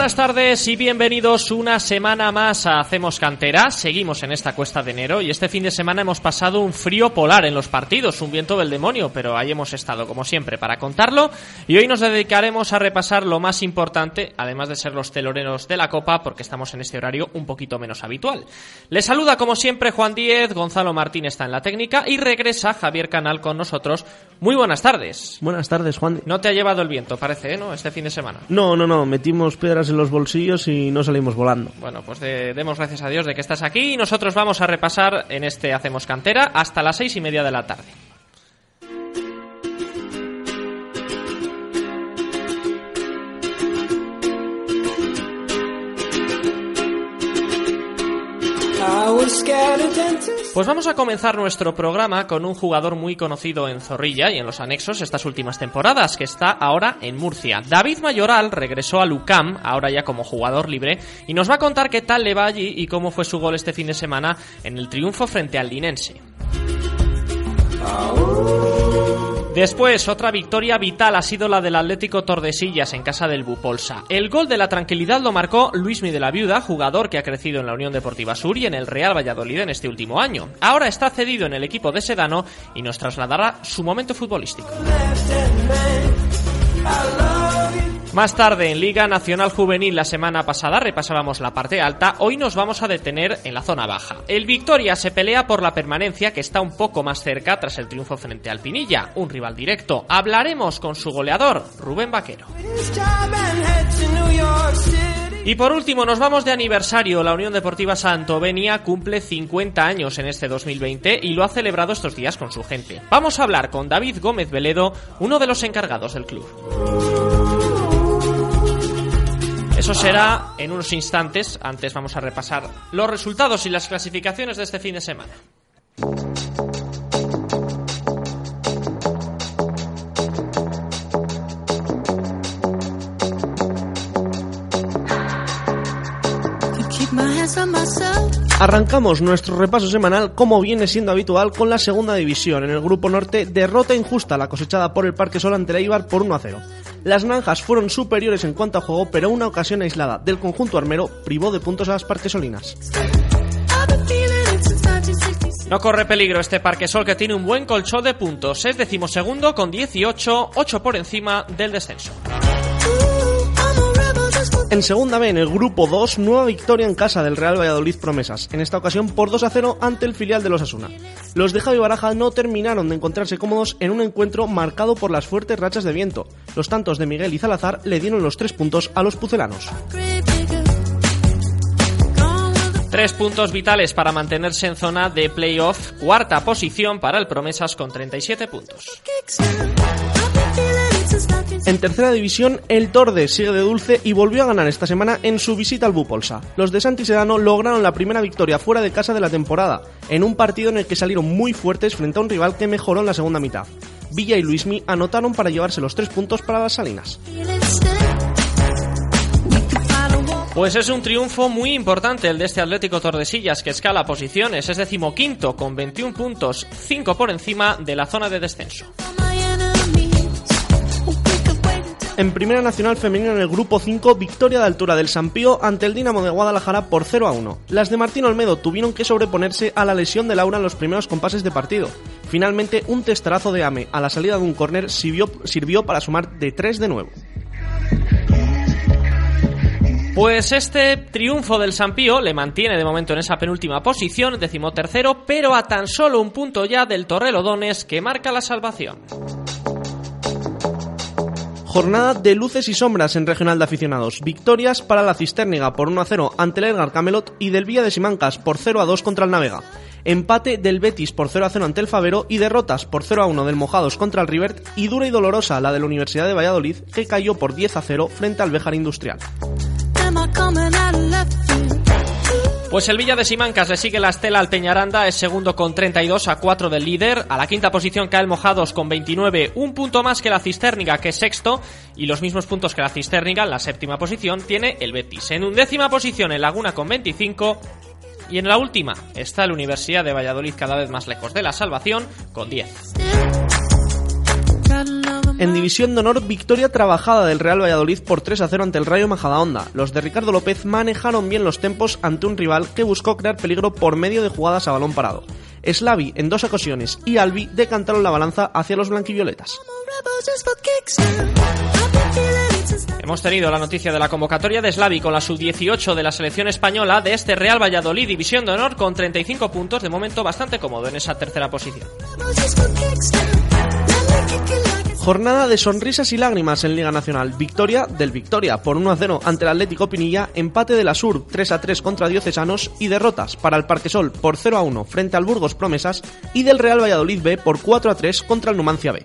Buenas tardes y bienvenidos una semana más a Hacemos Cantera. Seguimos en esta cuesta de enero y este fin de semana hemos pasado un frío polar en los partidos, un viento del demonio, pero ahí hemos estado como siempre para contarlo y hoy nos dedicaremos a repasar lo más importante, además de ser los teloreros de la Copa, porque estamos en este horario un poquito menos habitual. Les saluda como siempre Juan Díez, Gonzalo Martín está en la técnica y regresa Javier Canal con nosotros. Muy buenas tardes. Buenas tardes, Juan. No te ha llevado el viento, parece, ¿eh? ¿no? Este fin de semana. No, no, no, metimos piedras en los bolsillos y no salimos volando. Bueno, pues de- demos gracias a Dios de que estás aquí y nosotros vamos a repasar en este Hacemos Cantera hasta las seis y media de la tarde. Pues vamos a comenzar nuestro programa con un jugador muy conocido en Zorrilla y en los anexos estas últimas temporadas, que está ahora en Murcia. David Mayoral regresó a Lucam, ahora ya como jugador libre, y nos va a contar qué tal le va allí y cómo fue su gol este fin de semana en el triunfo frente al Linense. Después, otra victoria vital ha sido la del Atlético Tordesillas en casa del Bupolsa. El gol de la tranquilidad lo marcó Luismi de la Viuda, jugador que ha crecido en la Unión Deportiva Sur y en el Real Valladolid en este último año. Ahora está cedido en el equipo de Sedano y nos trasladará su momento futbolístico. Más tarde, en Liga Nacional Juvenil la semana pasada repasábamos la parte alta, hoy nos vamos a detener en la zona baja. El Victoria se pelea por la permanencia que está un poco más cerca tras el triunfo frente al Pinilla, un rival directo. Hablaremos con su goleador, Rubén Vaquero. Y por último, nos vamos de aniversario. La Unión Deportiva Santovenia cumple 50 años en este 2020 y lo ha celebrado estos días con su gente. Vamos a hablar con David Gómez Veledo, uno de los encargados del club. Eso será en unos instantes. Antes vamos a repasar los resultados y las clasificaciones de este fin de semana. Arrancamos nuestro repaso semanal como viene siendo habitual con la segunda división. En el grupo norte, derrota injusta la cosechada por el Parque Sol ante el Eibar por 1 a 0. Las naranjas fueron superiores en cuanto a juego, pero una ocasión aislada del conjunto armero privó de puntos a las parquesolinas. No corre peligro este Parque Sol que tiene un buen colchón de puntos. Es decimosegundo con 18, 8 por encima del descenso. En segunda B, en el grupo 2, nueva victoria en casa del Real Valladolid Promesas, en esta ocasión por 2 a 0 ante el filial de los Asuna. Los de Javi Baraja no terminaron de encontrarse cómodos en un encuentro marcado por las fuertes rachas de viento. Los tantos de Miguel y Salazar le dieron los tres puntos a los pucelanos. Tres puntos vitales para mantenerse en zona de playoff. Cuarta posición para el Promesas con 37 puntos. En tercera división, el Torde sigue de dulce y volvió a ganar esta semana en su visita al Bupolsa. Los de Santi Sedano lograron la primera victoria fuera de casa de la temporada, en un partido en el que salieron muy fuertes frente a un rival que mejoró en la segunda mitad. Villa y Luismi anotaron para llevarse los tres puntos para las Salinas. Pues es un triunfo muy importante el de este Atlético Tordesillas que escala posiciones, es decimoquinto con 21 puntos, 5 por encima de la zona de descenso. En Primera Nacional Femenina en el Grupo 5, victoria de altura del Sampío ante el Dinamo de Guadalajara por 0 a 1. Las de Martín Olmedo tuvieron que sobreponerse a la lesión de Laura en los primeros compases de partido. Finalmente, un testarazo de Ame a la salida de un córner sirvió, sirvió para sumar de 3 de nuevo. Pues este triunfo del Sampío le mantiene de momento en esa penúltima posición, decimotercero, pero a tan solo un punto ya del Torrelodones que marca la salvación. Jornada de luces y sombras en regional de aficionados. Victorias para la Cisterniga por 1 a 0 ante el Edgar Camelot y del Villa de Simancas por 0 a 2 contra el Navega. Empate del Betis por 0 a 0 ante el Favero y derrotas por 0 a 1 del Mojados contra el Rivert y dura y dolorosa la de la Universidad de Valladolid que cayó por 10 a 0 frente al Béjar Industrial. Pues el Villa de Simancas le sigue la estela al Peñaranda, es segundo con 32 a 4 del líder. A la quinta posición cae el Mojados con 29, un punto más que la Cisterniga, que es sexto, y los mismos puntos que la Cisterniga, en la séptima posición, tiene el Betis. En undécima posición el Laguna con 25, y en la última está la Universidad de Valladolid cada vez más lejos de la salvación, con 10. En División de Honor, victoria trabajada del Real Valladolid por 3 a 0 ante el Rayo Majadahonda. Los de Ricardo López manejaron bien los tempos ante un rival que buscó crear peligro por medio de jugadas a balón parado. Slavi en dos ocasiones y Albi decantaron la balanza hacia los blanquivioletas. Hemos tenido la noticia de la convocatoria de Slavi con la sub-18 de la selección española de este Real Valladolid División de Honor con 35 puntos, de momento bastante cómodo en esa tercera posición. Jornada de sonrisas y lágrimas en Liga Nacional. Victoria del Victoria por 1 a 0 ante el Atlético Pinilla, empate de la Sur 3 a 3 contra Diocesanos y derrotas para el Parquesol por 0 a 1 frente al Burgos Promesas y del Real Valladolid B por 4 a 3 contra el Numancia B.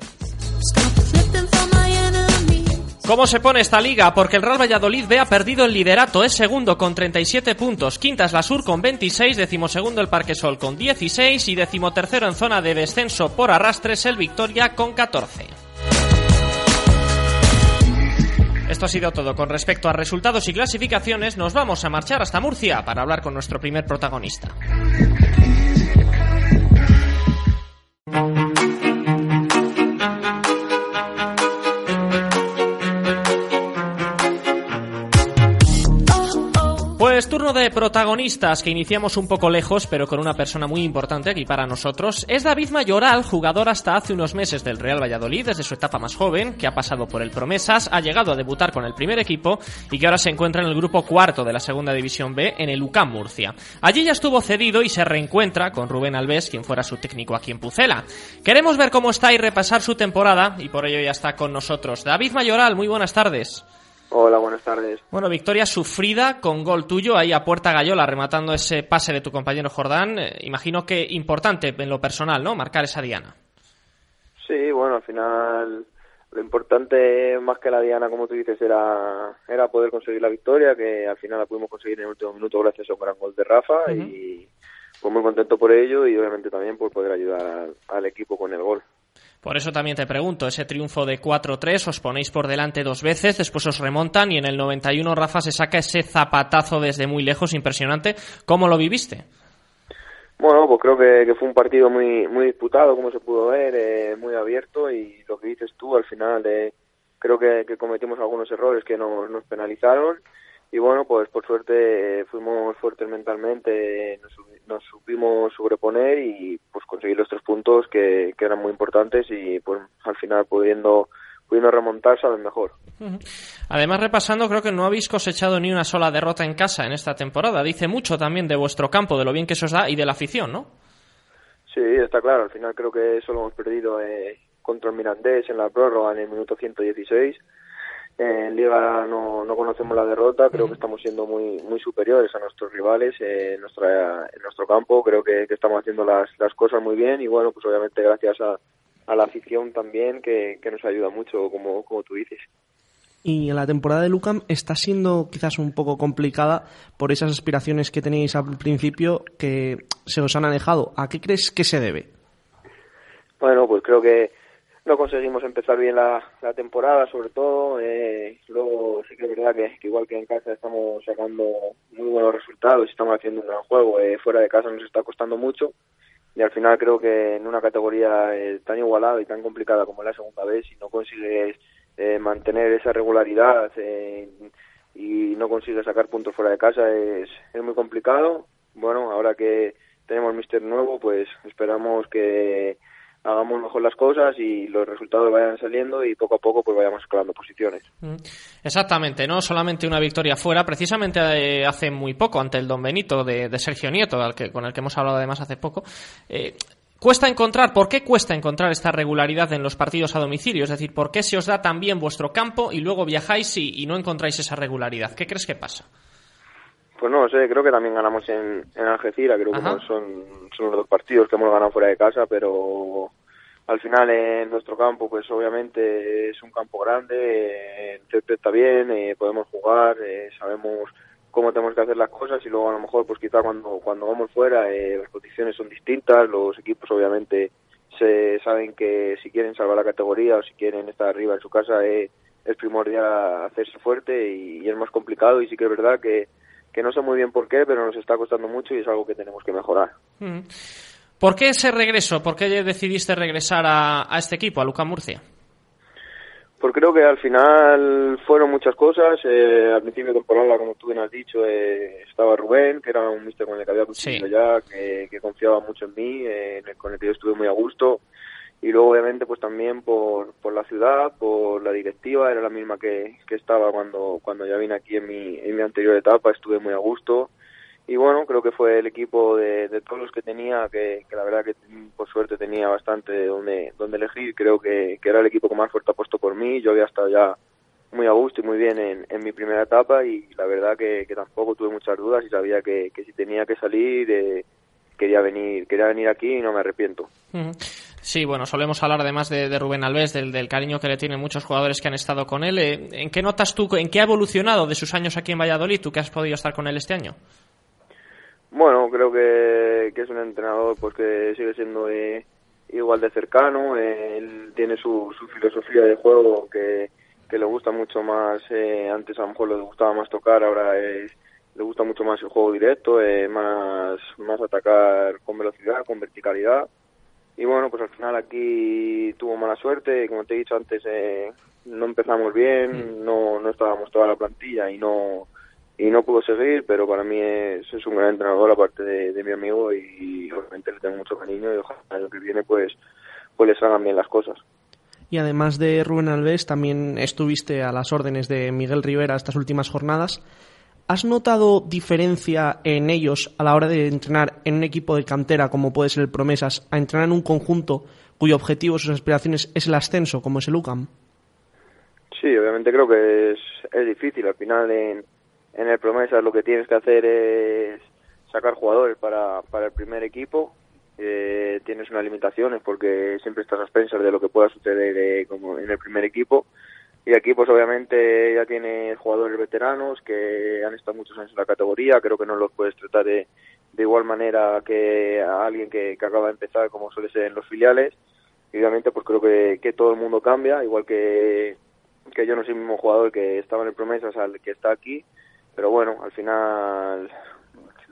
¿Cómo se pone esta liga? Porque el Real Valladolid B ha perdido el liderato, es segundo con 37 puntos, quinta es la Sur con 26, decimosegundo el Parquesol con 16 y decimotercero en zona de descenso por arrastres el Victoria con 14. Esto ha sido todo con respecto a resultados y clasificaciones. Nos vamos a marchar hasta Murcia para hablar con nuestro primer protagonista. Pues turno de protagonistas que iniciamos un poco lejos, pero con una persona muy importante aquí para nosotros. Es David Mayoral, jugador hasta hace unos meses del Real Valladolid, desde su etapa más joven, que ha pasado por el Promesas, ha llegado a debutar con el primer equipo y que ahora se encuentra en el grupo cuarto de la segunda división B en el UCAM Murcia. Allí ya estuvo cedido y se reencuentra con Rubén Alves, quien fuera su técnico aquí en Pucela. Queremos ver cómo está y repasar su temporada y por ello ya está con nosotros. David Mayoral, muy buenas tardes. Hola, buenas tardes. Bueno, victoria sufrida con gol tuyo ahí a puerta gallola, rematando ese pase de tu compañero Jordán. Eh, imagino que importante en lo personal, ¿no? Marcar esa diana. Sí, bueno, al final lo importante más que la diana, como tú dices, era, era poder conseguir la victoria, que al final la pudimos conseguir en el último minuto gracias a un gran gol de Rafa y pues muy contento por ello y obviamente también por poder ayudar al, al equipo con el gol. Por eso también te pregunto, ese triunfo de 4-3 os ponéis por delante dos veces, después os remontan y en el 91 Rafa se saca ese zapatazo desde muy lejos, impresionante. ¿Cómo lo viviste? Bueno, pues creo que, fue un partido muy muy disputado, como se pudo ver, eh, muy abierto y lo que dices tú, al final eh, creo que, cometimos algunos errores que nos penalizaron y bueno, pues por suerte eh, fuimos fuertes mentalmente, nos, nos, supimos sobreponer y pues conseguir los tres puntos que, que eran muy importantes y pues al final pudiendo pudiendo remontar saben mejor. Además, repasando, creo que no habéis cosechado ni una sola derrota en casa en esta temporada. Dice mucho también de vuestro campo, de lo bien que se os da y de la afición, ¿no? Sí, está claro. Al final creo que solo hemos perdido eh, contra el Mirandés en la prórroga en el minuto 116. En Liga no, no conocemos la derrota, creo que estamos siendo muy muy superiores a nuestros rivales eh, en, nuestra, en nuestro campo. Creo que, que estamos haciendo las, las cosas muy bien y bueno, pues obviamente gracias a, a la afición también que, que, nos ayuda mucho, como, como tú dices. Y en la temporada de Lucam está siendo quizás un poco complicada por esas aspiraciones que tenéis al principio que se os han alejado. ¿A qué crees que se debe? Bueno, pues creo que no conseguimos empezar bien la, la temporada, sobre todo. Eh, luego sí que es verdad que, igual que en casa estamos sacando muy buenos resultados estamos haciendo un gran juego. Eh, fuera de casa nos está costando mucho y al final creo que en una categoría eh, tan igualada y tan complicada como la segunda vez, si no consigues eh, mantener esa regularidad eh, y no consigues sacar puntos fuera de casa es, es muy complicado. Bueno, ahora que tenemos Mister nuevo, pues esperamos que hagamos mejor las cosas y los resultados vayan saliendo y poco a poco pues vayamos escalando posiciones. Exactamente, no solamente una victoria fuera, precisamente eh, hace muy poco ante el Don Benito de, de Sergio Nieto, al que, con el que hemos hablado además hace poco. Eh, Cuesta encontrar, ¿por qué cuesta encontrar esta regularidad en los partidos a domicilio? Es decir, ¿por qué se os da tan bien vuestro campo y luego viajáis y, no encontráis esa regularidad? ¿Qué crees que pasa? Pues no sé, creo que también ganamos en, en Algeciras, creo que son, son los dos partidos que hemos ganado fuera de casa, pero al final en nuestro campo pues obviamente es un campo grande, eh, está bien, eh, podemos jugar, eh, sabemos cómo tenemos que hacer las cosas y luego a lo mejor pues quizá cuando cuando vamos fuera eh, las condiciones son distintas, los equipos obviamente se saben que si quieren salvar la categoría o si quieren estar arriba en su casa es primordial hacerse fuerte y, es más complicado y sí que es verdad que, que no sé muy bien por qué, pero nos está costando mucho y es algo que tenemos que mejorar. Mm. ¿Por qué ese regreso? ¿Por qué decidiste regresar a, este equipo, a Luca Murcia? Pues creo que al final fueron muchas cosas. Eh, al principio de temporada, como tú bien has dicho, eh, estaba Rubén, que era un mister con el que había coincidido ya, que, confiaba mucho en mí, eh, con el que yo estuve muy a gusto. Y luego, obviamente, pues también por, por la ciudad, por la directiva, era la misma que, que estaba cuando, cuando ya vine aquí en mi, en mi anterior etapa, estuve muy a gusto. Y bueno, creo que fue el equipo de, todos los que tenía, que, la verdad que por suerte tenía bastante donde, donde elegir, creo que, era el equipo que más fuerte ha puesto por mí, yo había estado ya muy a gusto y muy bien en, en mi primera etapa y la verdad que, tampoco tuve muchas dudas y sabía que, si tenía que salir eh, quería venir quería venir aquí y no me arrepiento. Sí, bueno, solemos hablar además de, Rubén Alves, del, cariño que le tienen muchos jugadores que han estado con él. Eh, ¿En qué notas tú, en qué ha evolucionado de sus años aquí en Valladolid, tú que has podido estar con él este año? Bueno, creo que, es un entrenador pues que sigue siendo eh, igual de cercano. él tiene su, su filosofía de juego que, le gusta mucho más. Eh, antes a lo mejor le gustaba más tocar, ahora le gusta mucho más el juego directo, eh, más, más atacar con velocidad, con verticalidad. Y bueno, pues al final aquí tuvo mala suerte. Como te he dicho antes, no empezamos bien, mm. no, no estábamos toda la plantilla y no y no pudo seguir, pero para mí es, es un gran entrenador aparte de, mi amigo y, obviamente le tengo mucho cariño y ojalá año que viene pues, pues les hagan bien las cosas. Y además de Rubén Alves, también estuviste a las órdenes de Miguel Rivera estas últimas jornadas. ¿Has notado diferencia en ellos a la hora de entrenar en un equipo de cantera como puede ser el Promesas a entrenar en un conjunto cuyo objetivo, sus aspiraciones es el ascenso como es el UCAM? Sí, obviamente creo que es, es difícil. Al final en, en el Promesas lo que tienes que hacer es sacar jugadores para, para el primer equipo. Eh, tienes unas limitaciones porque siempre estás a expensas de lo que pueda suceder eh, como en el primer equipo. Y aquí, pues obviamente, ya tienes jugadores veteranos que han estado muchos años en la categoría. Creo que no los puedes tratar de, de igual manera que a alguien que, que acaba de empezar, como suele ser en los filiales. Y obviamente, pues creo que, que todo el mundo cambia, igual que, que yo no soy el mismo jugador que estaba en el Promesas al que está aquí pero bueno, al final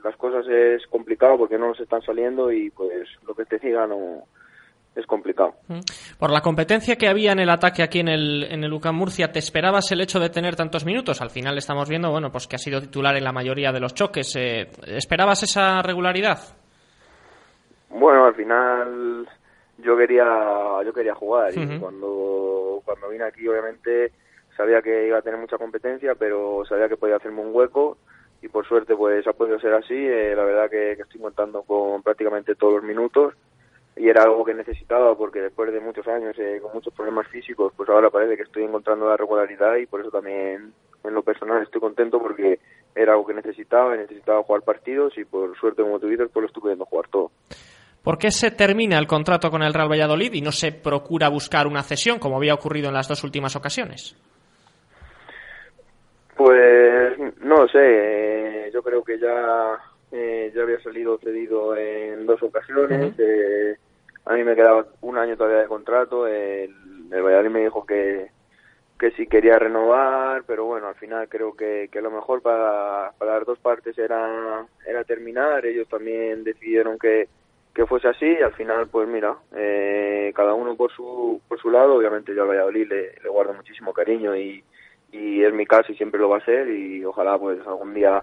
las cosas es complicado porque no nos están saliendo y pues lo que te diga no es complicado. Por la competencia que había en el ataque aquí en el, en el UCAM Murcia, ¿te esperabas el hecho de tener tantos minutos? Al final estamos viendo, bueno, pues que ha sido titular en la mayoría de los choques. Eh, ¿Esperabas esa regularidad? Bueno, al final yo quería yo quería jugar y cuando cuando vine aquí obviamente sabía que iba a tener mucha competencia, pero sabía que podía hacerme un hueco y por suerte pues ha podido ser así. Eh, la verdad que, estoy contando con prácticamente todos los minutos y era algo que necesitaba porque después de muchos años eh, con muchos problemas físicos, pues ahora parece que estoy encontrando la regularidad y por eso también en lo personal estoy contento porque era algo que necesitaba y necesitaba jugar partidos y por suerte como tú dices pues lo estoy pudiendo jugar todo. ¿Por qué se termina el contrato con el Real Valladolid y no se procura buscar una cesión como había ocurrido en las dos últimas ocasiones? Pues no sé, eh, yo creo que ya, eh, ya había salido cedido en dos ocasiones. Eh, a mí me quedaba un año todavía de contrato. El, el Valladolid me dijo que, que sí quería renovar, pero bueno, al final creo que, que lo mejor para, para las dos partes era, era terminar. Ellos también decidieron que, que fuese así y al final, pues mira, eh, cada uno por su, por su lado. Obviamente yo al Valladolid le, le guardo muchísimo cariño y y es mi caso y siempre lo va a ser y ojalá pues algún día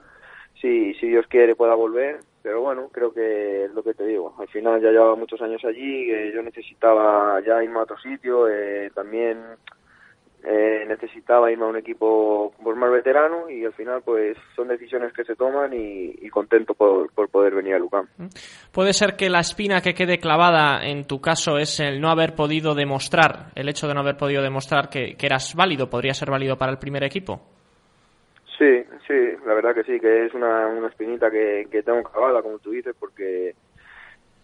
si si Dios quiere pueda volver pero bueno creo que es lo que te digo al final ya llevaba muchos años allí yo necesitaba ya irme a otro sitio eh, también eh, necesitaba irme a un equipo pues, más veterano y al final pues son decisiones que se toman y, contento por, poder venir a Lucam. Puede ser que la espina que quede clavada en tu caso es el no haber podido demostrar, el hecho de no haber podido demostrar que, eras válido, podría ser válido para el primer equipo. Sí, sí, la verdad que sí, que es una, una espinita que, que tengo clavada, como tú dices, porque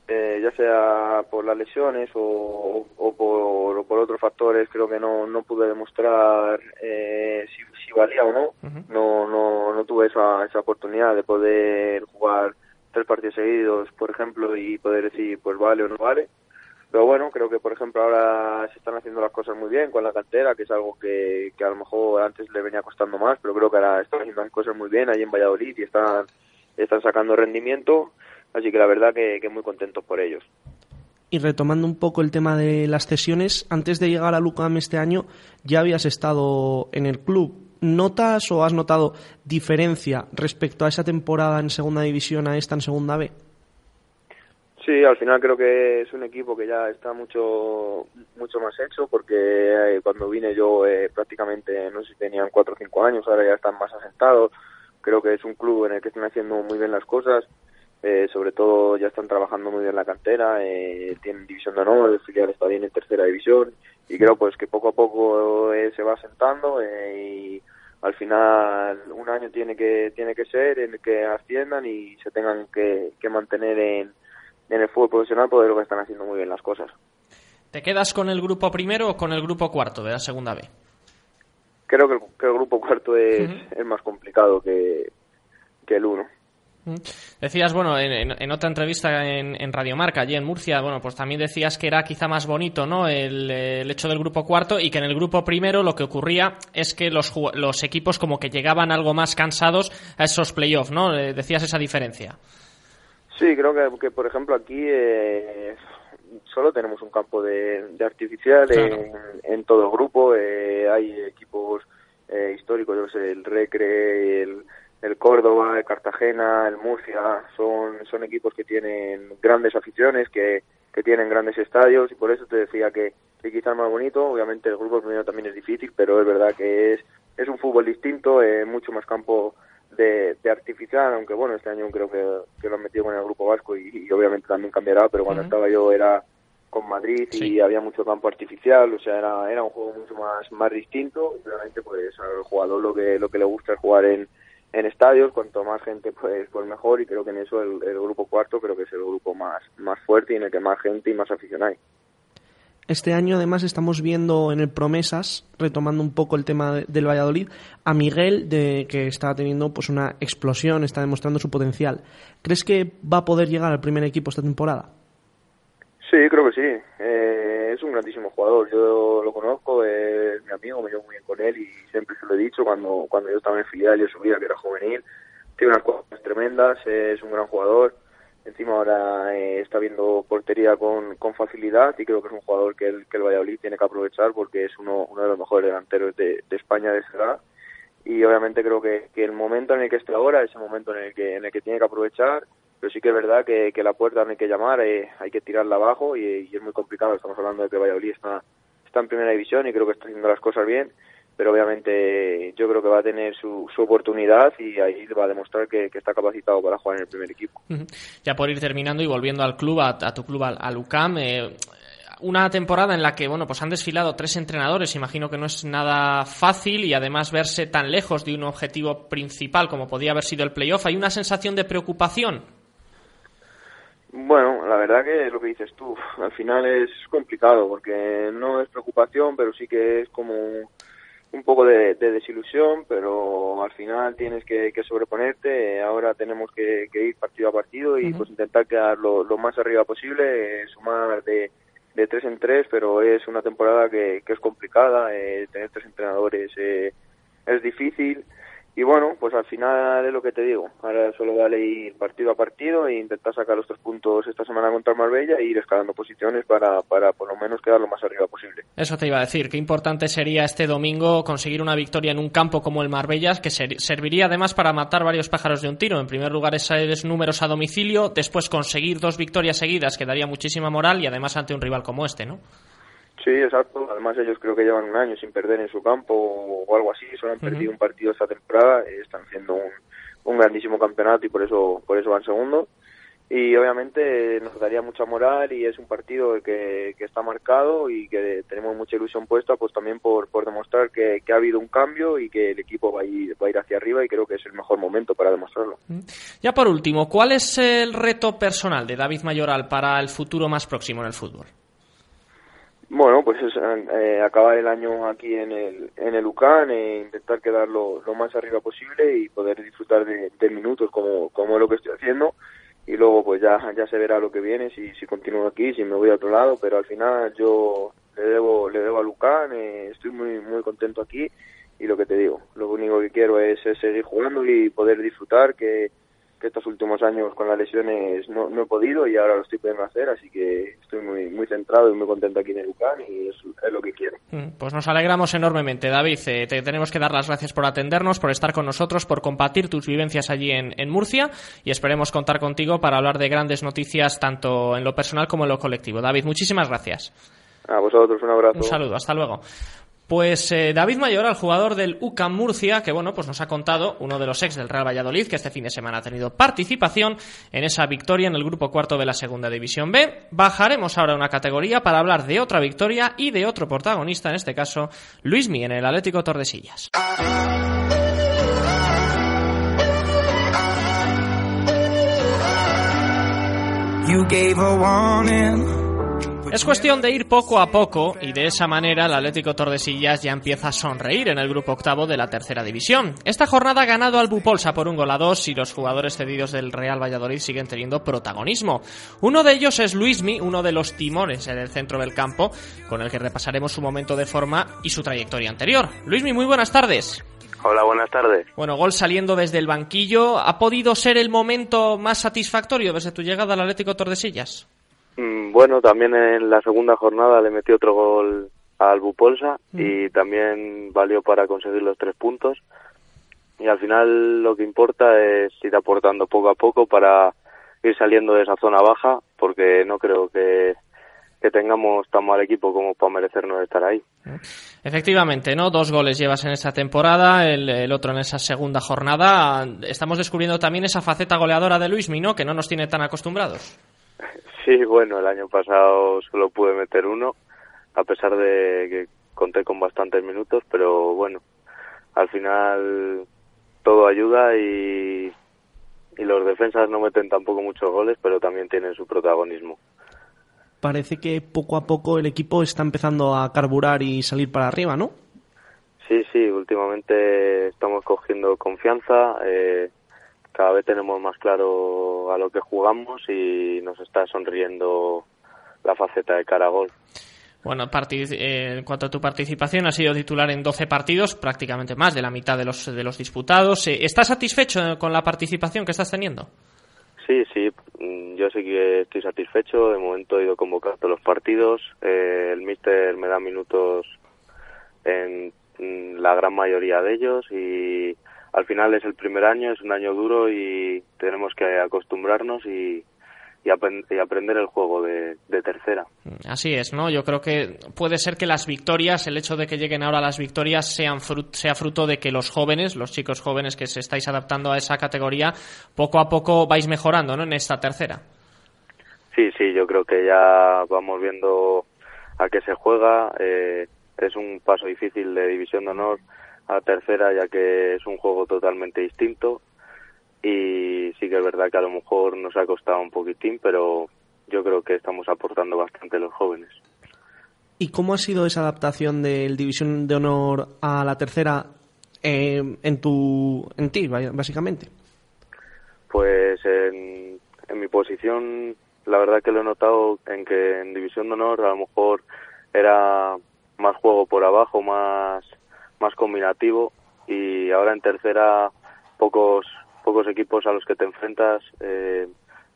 eh, ya sea por las lesiones o, por, por, otros factores, creo que no, no pude demostrar eh, si, valía o no. no. No no tuve esa, esa oportunidad de poder jugar tres partidos seguidos, por ejemplo, y poder decir, pues vale o no vale. Pero bueno, creo que por ejemplo ahora se están haciendo las cosas muy bien con la cantera, que es algo que, que a lo mejor antes le venía costando más, pero creo que ahora están haciendo las cosas muy bien ahí en Valladolid y están, están sacando rendimiento Así que la verdad que, muy contentos por ellos. Y retomando un poco el tema de las cesiones, antes de llegar a Lucam este año ya habías estado en el club. ¿Notas o has notado diferencia respecto a esa temporada en segunda división a esta en segunda B? Sí, al final creo que es un equipo que ya está mucho mucho más hecho porque eh, cuando vine yo eh, prácticamente no sé si tenían cuatro o cinco años, ahora ya están más asentados. Creo que es un club en el que están haciendo muy bien las cosas eh, sobre todo ya están trabajando muy bien la cantera, eh, tienen división de honor, el filial está bien en tercera división y creo pues que poco a poco eh, se va asentando y al final un año tiene que tiene que ser en el que asciendan y se tengan que, mantener en, en el fútbol profesional porque lo que están haciendo muy bien las cosas. ¿Te quedas con el grupo primero o con el grupo cuarto de la segunda B? Creo que el, grupo cuarto es, es más complicado que, que el uno. Decías, bueno, en, otra entrevista en, en Radio Marca, allí en Murcia, bueno, pues también decías que era quizá más bonito, ¿no? El, hecho del grupo cuarto y que en el grupo primero lo que ocurría es que los, los equipos como que llegaban algo más cansados a esos playoffs, ¿no? Eh, decías esa diferencia. Sí, creo que, por ejemplo aquí eh, solo tenemos un campo de, artificial en, todo el grupo, eh, hay equipos históricos, yo sé, el Recre, el el Córdoba, el Cartagena, el Murcia, son, son equipos que tienen grandes aficiones, que, que tienen grandes estadios y por eso te decía que, que quizás más bonito, obviamente el grupo primero también es difícil, pero es verdad que es, es un fútbol distinto, eh, mucho más campo de, de, artificial, aunque bueno, este año creo que, que lo han metido con el grupo vasco y, obviamente también cambiará, pero cuando estaba yo era con Madrid y había mucho campo artificial, o sea, era, era un juego mucho más, más distinto, obviamente pues al jugador lo que, lo que le gusta es jugar en en estadios, cuanto más gente pues, pues mejor y creo que en eso el, grupo cuarto creo que es el grupo más, más fuerte y en el que más gente y más afición hay. Este año además estamos viendo en el Promesas, retomando un poco el tema del Valladolid, a Miguel de que está teniendo pues una explosión, está demostrando su potencial. ¿Crees que va a poder llegar al primer equipo esta temporada? Sí, creo que sí. Eh, es un grandísimo jugador. Yo lo conozco, es mi amigo, me llevo muy bien con él y siempre se lo he dicho cuando, cuando yo estaba en filial, yo subía que era juvenil. Tiene unas cosas tremendas, es un gran jugador. Encima ahora eh, está viendo portería con, con facilidad y creo que es un jugador que el, que el Valladolid tiene que aprovechar porque es uno, uno de los mejores delanteros de, de España de esa edad. Y obviamente creo que, que el momento en el que está ahora es el momento en el que, en el que tiene que aprovechar pero sí que es verdad que, que la puerta no hay que llamar, eh, hay que tirarla abajo y, es muy complicado. Estamos hablando de que Valladolid está, está en primera división y creo que está haciendo las cosas bien, pero obviamente yo creo que va a tener su, su oportunidad y ahí va a demostrar que, está capacitado para jugar en el primer equipo. Ya por ir terminando y volviendo al club, a, tu club, al, UCAM, eh, una temporada en la que bueno pues han desfilado tres entrenadores imagino que no es nada fácil y además verse tan lejos de un objetivo principal como podía haber sido el playoff hay una sensación de preocupación bueno, la verdad que lo que dices tú, al final es complicado porque no es preocupación, pero sí que es como un poco de, desilusión, pero al final tienes que, sobreponerte. Ahora tenemos que, ir partido a partido y pues intentar quedar lo, más arriba posible, sumar de, tres en tres, pero es una temporada que, es complicada. Eh, tener tres entrenadores eh, es difícil y bueno, pues al final es lo que te digo. Ahora solo vale ir partido a partido e intentar sacar los tres puntos esta semana contra Marbella e ir escalando posiciones para, para por lo menos quedar lo más arriba posible. Eso te iba a decir. Qué importante sería este domingo conseguir una victoria en un campo como el Marbella, que serviría además para matar varios pájaros de un tiro. En primer lugar, esos números a domicilio. Después, conseguir dos victorias seguidas que daría muchísima moral y además ante un rival como este, ¿no? Sí, exacto. Además ellos creo que llevan un año sin perder en su campo o algo así. Solo han perdido un partido esta temporada. y están haciendo un, un grandísimo campeonato y por eso por eso van segundo y obviamente nos daría mucha moral y es un partido que, que está marcado y que tenemos mucha ilusión puesta pues también por, por demostrar que, que, ha habido un cambio y que el equipo va a, ir, va a ir hacia arriba y creo que es el mejor momento para demostrarlo. Ya por último, ¿cuál es el reto personal de David Mayoral para el futuro más próximo en el fútbol? Bueno, pues es eh, acabar el año aquí en el, en el UCAN, e intentar quedar lo, más arriba posible y poder disfrutar de, minutos como, como es lo que estoy haciendo. Y luego pues ya ya se verá lo que viene si si continúo aquí si me voy a otro lado pero al final yo le debo le debo a Lucán eh, estoy muy muy contento aquí. Y lo que te digo lo único que quiero es seguir jugando y poder disfrutar que que estos últimos años con las lesiones no, no, he podido y ahora lo estoy pudiendo hacer, así que estoy muy, muy centrado y muy contento aquí en el UCAN y es, es lo que quiero. Mm, pues nos alegramos enormemente, David. Eh, te tenemos que dar las gracias por atendernos, por estar con nosotros, por compartir tus vivencias allí en, en Murcia y esperemos contar contigo para hablar de grandes noticias tanto en lo personal como en lo colectivo. David, muchísimas gracias. A vosotros un abrazo. Un saludo, hasta luego. Pues eh, David Mayor, al jugador del UCAM Murcia, que bueno, pues nos ha contado uno de los ex del Real Valladolid, que este fin de semana ha tenido participación en esa victoria en el grupo cuarto de la segunda división B. Bajaremos ahora una categoría para hablar de otra victoria y de otro protagonista, en este caso, Luismi, en el Atlético Tordesillas. Es cuestión de ir poco a poco y de esa manera el Atlético Tordesillas ya empieza a sonreír en el grupo octavo de la tercera división. Esta jornada ha ganado al Bupolsa por un gol a dos y los jugadores cedidos del Real Valladolid siguen teniendo protagonismo. Uno de ellos es Luismi, uno de los timones en el centro del campo, con el que repasaremos su momento de forma y su trayectoria anterior. Luismi, muy buenas tardes. Hola, buenas tardes. Bueno, gol saliendo desde el banquillo. ¿Ha podido ser el momento más satisfactorio desde tu llegada al Atlético Tordesillas? Mm, bueno, también en la segunda jornada le metí otro gol al Bupolsa mm. y también valió para conseguir los tres puntos. Y al final lo que importa es ir aportando poco a poco para ir saliendo de esa zona baja, porque no creo que, que tengamos tan mal equipo como para merecernos estar ahí. Efectivamente, ¿no? Dos goles llevas en esta temporada, el, el, otro en esa segunda jornada. Estamos descubriendo también esa faceta goleadora de Luis Mino, que no nos tiene tan acostumbrados. Sí, bueno, el año pasado solo pude meter uno, a pesar de que conté con bastantes minutos, pero bueno, al final todo ayuda y, y los defensas no meten tampoco muchos goles, pero también tienen su protagonismo. Parece que poco a poco el equipo está empezando a carburar y salir para arriba, ¿no? Sí, sí, últimamente estamos cogiendo confianza. Eh, cada vez tenemos más claro a lo que jugamos y nos está sonriendo la faceta de cara a gol. Bueno, eh, en cuanto a tu participación, has sido titular en 12 partidos, prácticamente más de la mitad de los, de los disputados. Eh, ¿Estás satisfecho con la participación que estás teniendo? Sí, sí, mm, yo sí que estoy satisfecho. De momento he ido convocando todos los partidos. Eh, el míster me da minutos en la gran mayoría de ellos y al final es el primer año, es un año duro y tenemos que acostumbrarnos y, y, aprender el juego de, tercera. Así es, ¿no? Yo creo que puede ser que las victorias, el hecho de que lleguen ahora las victorias, sean sea fruto de que los jóvenes, los chicos jóvenes que se estáis adaptando a esa categoría, poco a poco vais mejorando, ¿no? En esta tercera. Sí, sí, yo creo que ya vamos viendo a qué se juega. Eh, es un paso difícil de división de honor a tercera ya que es un juego totalmente distinto y sí que es verdad que a lo mejor nos ha costado un poquitín, pero yo creo que estamos aportando bastante los jóvenes. ¿Y cómo ha sido esa adaptación del División de Honor a la tercera eh, en tu en ti, básicamente? Pues en, en mi posición, la verdad que lo he notado en que en División de Honor a lo mejor era más juego por abajo, más más combinativo y ahora en tercera pocos pocos equipos a los que te enfrentas eh,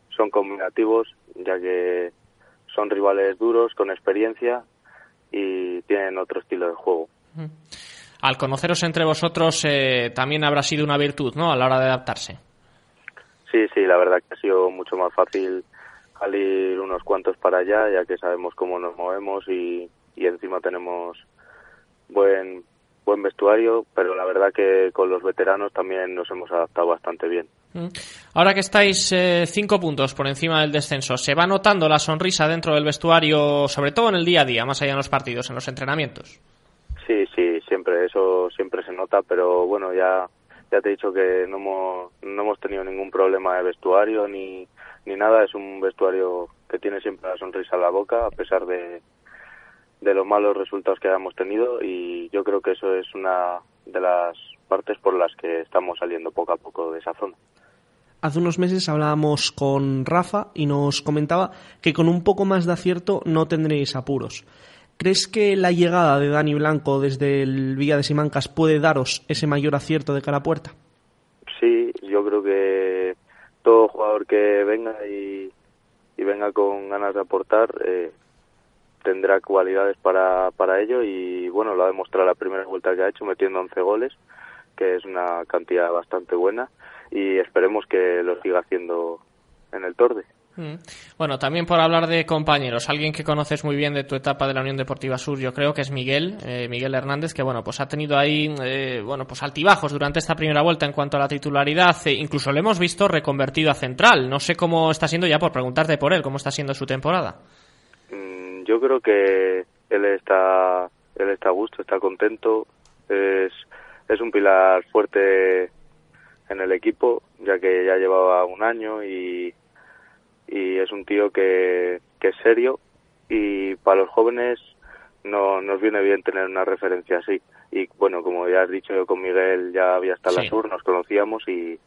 son combinativos ya que son rivales duros con experiencia y tienen otro estilo de juego. Al conoceros entre vosotros eh, también habrá sido una virtud, ¿no? A la hora de adaptarse. Sí, sí, la verdad que ha sido mucho más fácil salir unos cuantos para allá, ya que sabemos cómo nos movemos y, y encima tenemos buen buen vestuario, pero la verdad que con los veteranos también nos hemos adaptado bastante bien. Mm. Ahora que estáis eh, cinco puntos por encima del descenso, ¿se va notando la sonrisa dentro del vestuario, sobre todo en el día a día, más allá de los partidos, en los entrenamientos? Sí, sí, siempre, eso siempre se nota, pero bueno, ya, ya te he dicho que no hemos, no hemos tenido ningún problema de vestuario ni, ni nada, es un vestuario que tiene siempre la sonrisa en la boca, a pesar de, de los malos resultados que hayamos tenido y yo creo que eso es una de las partes por las que estamos saliendo poco a poco de esa zona. Hace unos meses hablábamos con Rafa y nos comentaba que con un poco más de acierto no tendréis apuros. ¿Crees que la llegada de Dani Blanco desde el Villa de Simancas puede daros ese mayor acierto de cara a puerta? Sí, yo creo que todo jugador que venga y, venga con ganas de aportar eh, tendrá cualidades para, para ello y bueno, lo ha demostrado la primera vuelta que ha hecho metiendo 11 goles, que es una cantidad bastante buena y esperemos que lo siga haciendo en el Torde. Mm. Bueno, también por hablar de compañeros, alguien que conoces muy bien de tu etapa de la Unión Deportiva Sur, yo creo que es Miguel, eh, Miguel Hernández, que bueno, pues ha tenido ahí, eh, bueno, pues altibajos durante esta primera vuelta en cuanto a la titularidad, e incluso lo hemos visto reconvertido a central. No sé cómo está siendo ya por preguntarte por él, cómo está siendo su temporada. Mm, yo creo que él está, él está a gusto, está contento, es, es un pilar fuerte en el equipo, ya que ya llevaba un año y y es un tío que, que es serio y para los jóvenes no nos viene bien tener una referencia así. Y bueno, como ya has dicho, yo con Miguel ya había estado en la sur, nos conocíamos y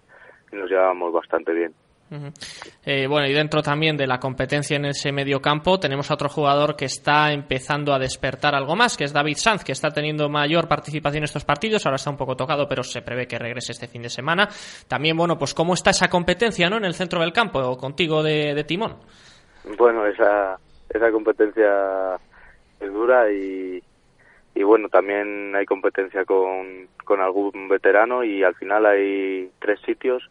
nos llevábamos bastante bien. Eh, bueno, y dentro también de la competencia en ese medio campo, tenemos a otro jugador que está empezando a despertar algo más, que es David Sanz, que está teniendo mayor participación en estos partidos. Ahora está un poco tocado, pero se prevé que regrese este fin de semana. También, bueno, pues cómo está esa competencia ¿no? en el centro del campo, contigo de, timón. Bueno, esa, esa competencia es dura y, y bueno, también hay competencia con, con algún veterano y al final hay tres sitios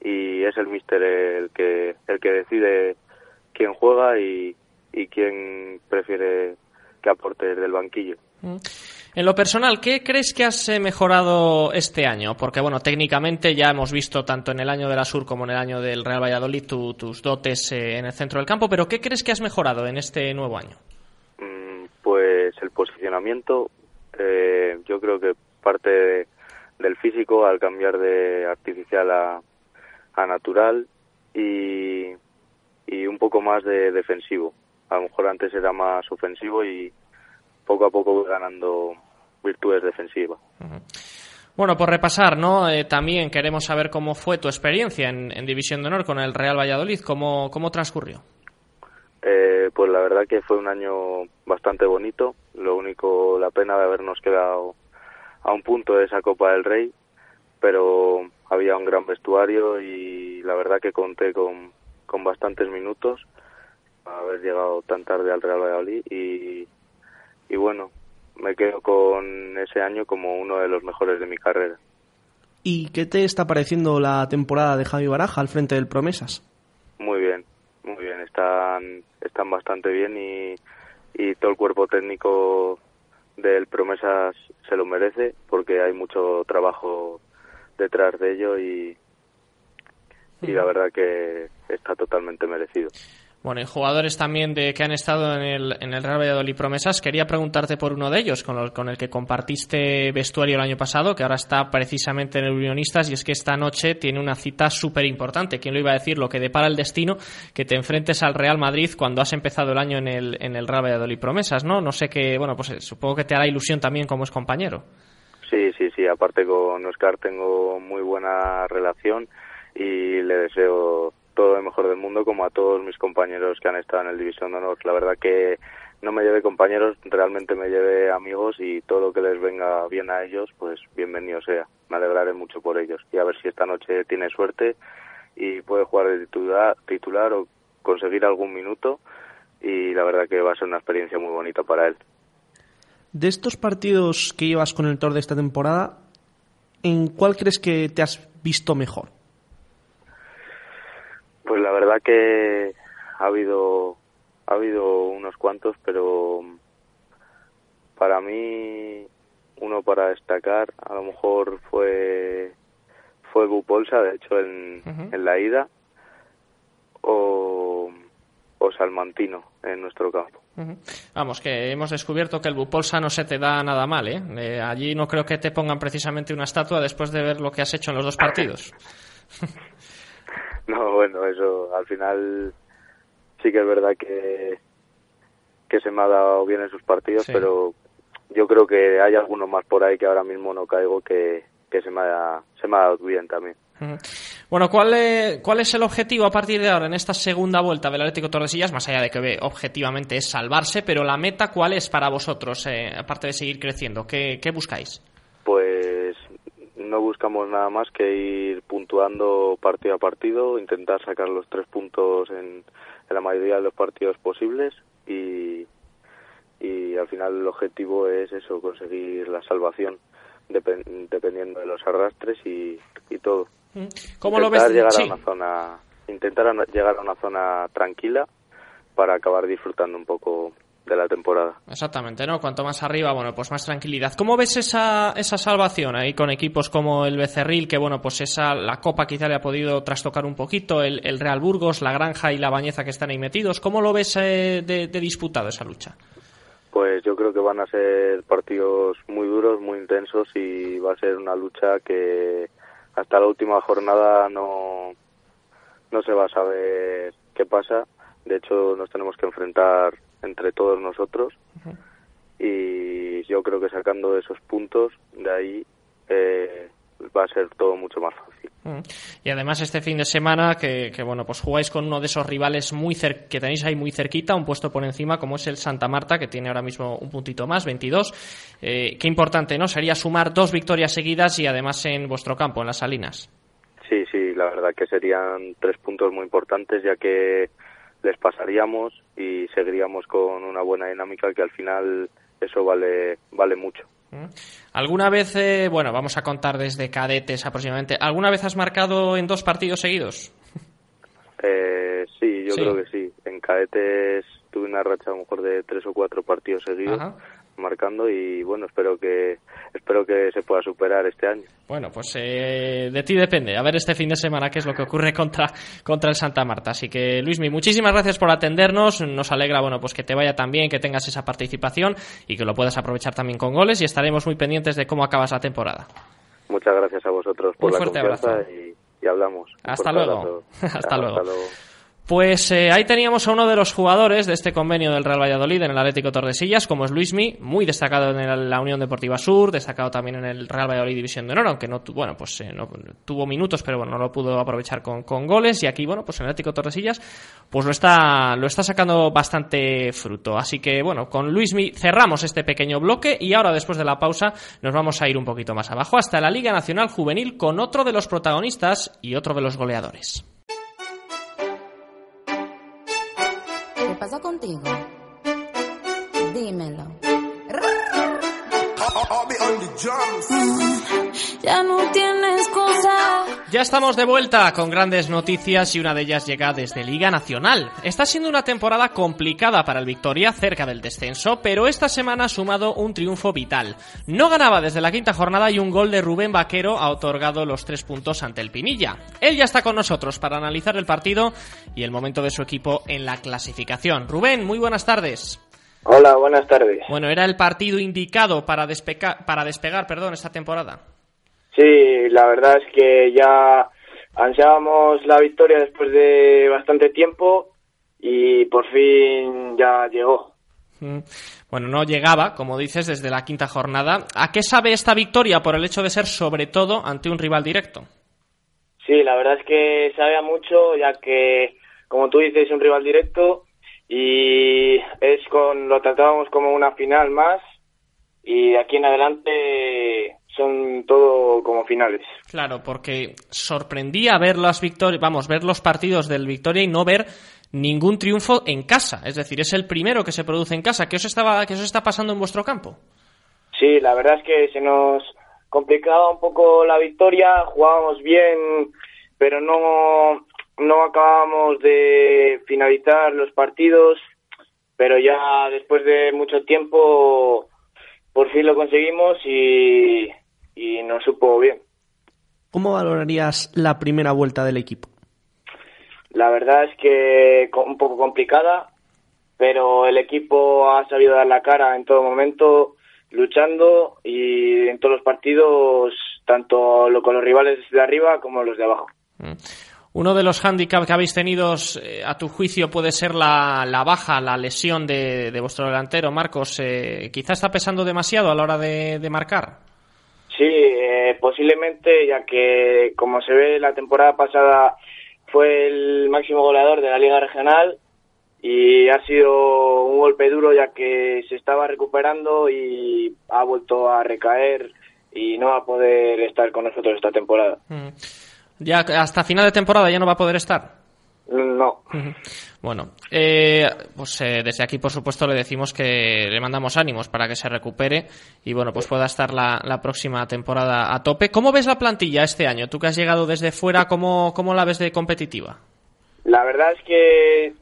y es el míster el que el que decide quién juega y, y quién prefiere que aporte desde el banquillo. Mm. En lo personal, ¿qué crees que has eh, mejorado este año? Porque, bueno, técnicamente ya hemos visto tanto en el año de la Sur como en el año del Real Valladolid tus dotes eh, en el centro del campo, pero ¿qué crees que has mejorado en este nuevo año? Mm, pues el posicionamiento, eh, yo creo que parte del físico al cambiar de artificial a, a natural y, y un poco más de defensivo. A lo mejor antes era más ofensivo y poco a poco voy ganando virtudes defensivas. Bueno, por repasar, ¿no? Eh, también queremos saber cómo fue tu experiencia en, División de Honor con el Real Valladolid, cómo, cómo transcurrió. Eh, pues la verdad que fue un año bastante bonito. Lo único, la pena de habernos quedado a un punto de esa Copa del Rey, pero había un gran vestuario y la verdad que conté con, con bastantes minutos haber llegado tan tarde al Real Valladolid y, y bueno, me quedo con ese año como uno de los mejores de mi carrera. ¿Y qué te está pareciendo la temporada de Javi Baraja al frente del Promesas? Muy bien, muy bien, están, están bastante bien y, y todo el cuerpo técnico del Promesas se lo merece porque hay mucho trabajo detrás de ello y, y la verdad que está totalmente merecido. Bueno, y jugadores también de que han estado en el, en el Real Valladolid Promesas, quería preguntarte por uno de ellos, con, con el que compartiste vestuario el año pasado, que ahora está precisamente en el Unionistas, y es que esta noche tiene una cita súper importante. ¿Quién lo iba a decir? Lo que depara el destino, que te enfrentes al Real Madrid cuando has empezado el año en el, en el Real Valladolid Promesas, ¿no? No sé qué, bueno, pues eh, supongo que te hará ilusión también como es compañero. Sí, sí, sí. Aparte con Oscar tengo muy buena relación y le deseo todo lo mejor del mundo como a todos mis compañeros que han estado en el División de Honor. La verdad que no me lleve compañeros, realmente me lleve amigos y todo lo que les venga bien a ellos, pues bienvenido sea. Me alegraré mucho por ellos y a ver si esta noche tiene suerte y puede jugar de titular, titular o conseguir algún minuto y la verdad que va a ser una experiencia muy bonita para él. De estos partidos que llevas con el Tor de esta temporada, ¿en cuál crees que te has visto mejor? Pues la verdad que ha habido ha habido unos cuantos, pero para mí uno para destacar a lo mejor fue fue Bupolsa, de hecho en, en la ida, o, o Salmantino en nuestro campo. Vamos, que hemos descubierto que el Bupolsa no se te da nada mal, ¿eh? ¿eh? Allí no creo que te pongan precisamente una estatua después de ver lo que has hecho en los dos partidos. no, bueno, eso al final sí que es verdad que, que se me ha dado bien en sus partidos, pero yo creo que hay algunos más por ahí que ahora mismo no caigo que, que se, me ha, se me ha dado bien también. Bueno, ¿cuál es, ¿cuál es el objetivo a partir de ahora en esta segunda vuelta del Atlético Tordesillas? Más allá de que objetivamente es salvarse, pero la meta, ¿cuál es para vosotros, eh, aparte de seguir creciendo? ¿Qué, ¿Qué buscáis? Pues no buscamos nada más que ir puntuando partido a partido, intentar sacar los tres puntos en, en la mayoría de los partidos posibles y, y al final el objetivo es eso, conseguir la salvación dependiendo de los arrastres y, y todo. ¿Cómo lo ves? Llegar a una zona, intentar llegar a una zona tranquila para acabar disfrutando un poco de la temporada. Exactamente, ¿no? Cuanto más arriba, bueno, pues más tranquilidad. ¿Cómo ves esa, esa salvación ahí con equipos como el Becerril, que bueno, pues esa, la Copa quizá le ha podido trastocar un poquito, el, el Real Burgos, la Granja y la Bañeza que están ahí metidos? ¿Cómo lo ves eh, de, de disputado esa lucha? Pues yo creo que van a ser partidos muy duros, muy intensos y va a ser una lucha que hasta la última jornada no, no se va a saber qué pasa. De hecho, nos tenemos que enfrentar entre todos nosotros y yo creo que sacando esos puntos de ahí eh, va a ser todo mucho más fácil. Mm. Y además este fin de semana que, bueno pues jugáis con uno de esos rivales muy que tenéis ahí muy cerquita, un puesto por encima como es el Santa Marta que tiene ahora mismo un puntito más, 22. Eh, qué importante, ¿no? Sería sumar dos victorias seguidas y además en vuestro campo, en las Salinas. Sí, sí, la verdad que serían tres puntos muy importantes ya que les pasaríamos y seguiríamos con una buena dinámica que al final eso vale vale mucho. ¿Alguna vez, eh, bueno, vamos a contar desde cadetes aproximadamente, ¿alguna vez has marcado en dos partidos seguidos? Eh, sí, yo creo que sí. En cadetes tuve una racha a lo mejor de tres o cuatro partidos seguidos marcando y bueno, espero que espero que se pueda superar este año. Bueno, pues eh, de ti depende. A ver este fin de semana qué es lo que ocurre contra, contra el Santa Marta. Así que, Luismi, muchísimas gracias por atendernos. Nos alegra, bueno, pues que te vaya tan bien, que tengas esa participación y que lo puedas aprovechar también con goles y estaremos muy pendientes de cómo acabas la temporada. Muchas gracias a vosotros por la confianza y, hablamos. Hasta luego. Hasta luego. Pues eh, ahí teníamos a uno de los jugadores de este convenio del Real Valladolid en el Atlético Tordesillas, como es Luismi, muy destacado en la Unión Deportiva Sur, destacado también en el Real Valladolid División de Honor, aunque no, bueno, pues, eh, no tuvo minutos, pero bueno, no lo pudo aprovechar con, con, goles. Y aquí, bueno, pues en el Atlético Tordesillas, pues lo está, lo está sacando bastante fruto. Así que, bueno, con Luismi cerramos este pequeño bloque y ahora, después de la pausa, nos vamos a ir un poquito más abajo hasta la Liga Nacional Juvenil con otro de los protagonistas y otro de los goleadores. Pasa contigo? Dímelo. Ya no tienes cosa. Ya estamos de vuelta con grandes noticias y una de ellas llega desde Liga Nacional. Está siendo una temporada complicada para el Victoria, cerca del descenso, pero esta semana ha sumado un triunfo vital. No ganaba desde la quinta jornada y un gol de Rubén Vaquero ha otorgado los tres puntos ante el Pinilla. Él ya está con nosotros para analizar el partido y el momento de su equipo en la clasificación. Rubén, muy buenas tardes. Hola, buenas tardes. Bueno, era el partido indicado para, despegar, para despegar perdón, esta temporada. Sí, la verdad es que ya ansiábamos la victoria después de bastante tiempo y por fin ya llegó. Mm. Bueno, no llegaba, como dices, desde la quinta jornada. ¿A qué sabe esta victoria por el hecho de ser sobre todo ante un rival directo? Sí, la verdad es que sabe a mucho, ya que, como tú dices, es un rival directo y es con lo tratábamos como una final más y de aquí en adelante son todo como finales. Claro, porque sorprendía ver las victorias, vamos, ver los partidos del Victoria y no ver ningún triunfo en casa, es decir, es el primero que se produce en casa. ¿Qué os estaba qué os está pasando en vuestro campo? Sí, la verdad es que se nos complicaba un poco la victoria, jugábamos bien, pero no no acabamos de finalizar los partidos, pero ya después de mucho tiempo por fin lo conseguimos y, y nos supo bien. ¿Cómo valorarías la primera vuelta del equipo? La verdad es que un poco complicada, pero el equipo ha sabido dar la cara en todo momento, luchando y en todos los partidos, tanto lo con los rivales de arriba como los de abajo. Mm. Uno de los hándicaps que habéis tenido, eh, a tu juicio, puede ser la, la baja, la lesión de, de vuestro delantero, Marcos. Eh, ¿Quizá está pesando demasiado a la hora de, de marcar? Sí, eh, posiblemente, ya que como se ve la temporada pasada fue el máximo goleador de la Liga Regional y ha sido un golpe duro ya que se estaba recuperando y ha vuelto a recaer y no va a poder estar con nosotros esta temporada. Mm. Ya hasta final de temporada ya no va a poder estar. No. Bueno, eh, pues eh, desde aquí, por supuesto, le decimos que le mandamos ánimos para que se recupere y bueno, pues pueda estar la, la próxima temporada a tope. ¿Cómo ves la plantilla este año? Tú que has llegado desde fuera, ¿cómo, cómo la ves de competitiva? la verdad es que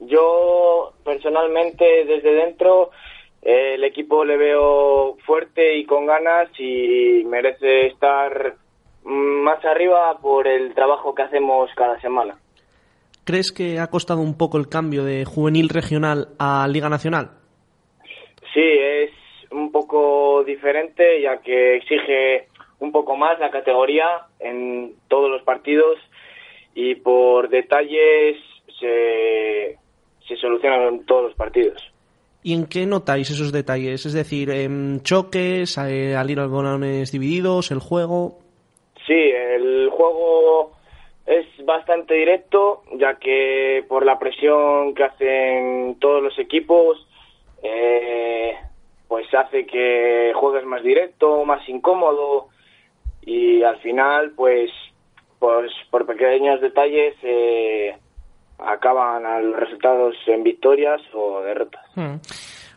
yo personalmente desde dentro eh, el equipo le veo fuerte y con ganas y merece estar más arriba por el trabajo que hacemos cada semana. ¿Crees que ha costado un poco el cambio de juvenil regional a Liga Nacional? Sí, es un poco diferente ya que exige un poco más la categoría en todos los partidos y por detalles se, se solucionan en todos los partidos. ¿Y en qué notáis esos detalles? Es decir, em, choques, eh, al ir a balones divididos, el juego. Sí, el juego es bastante directo, ya que por la presión que hacen todos los equipos, eh, pues hace que juegues más directo, más incómodo y al final, pues, pues por pequeños detalles eh, acaban los resultados en victorias o derrotas. Mm.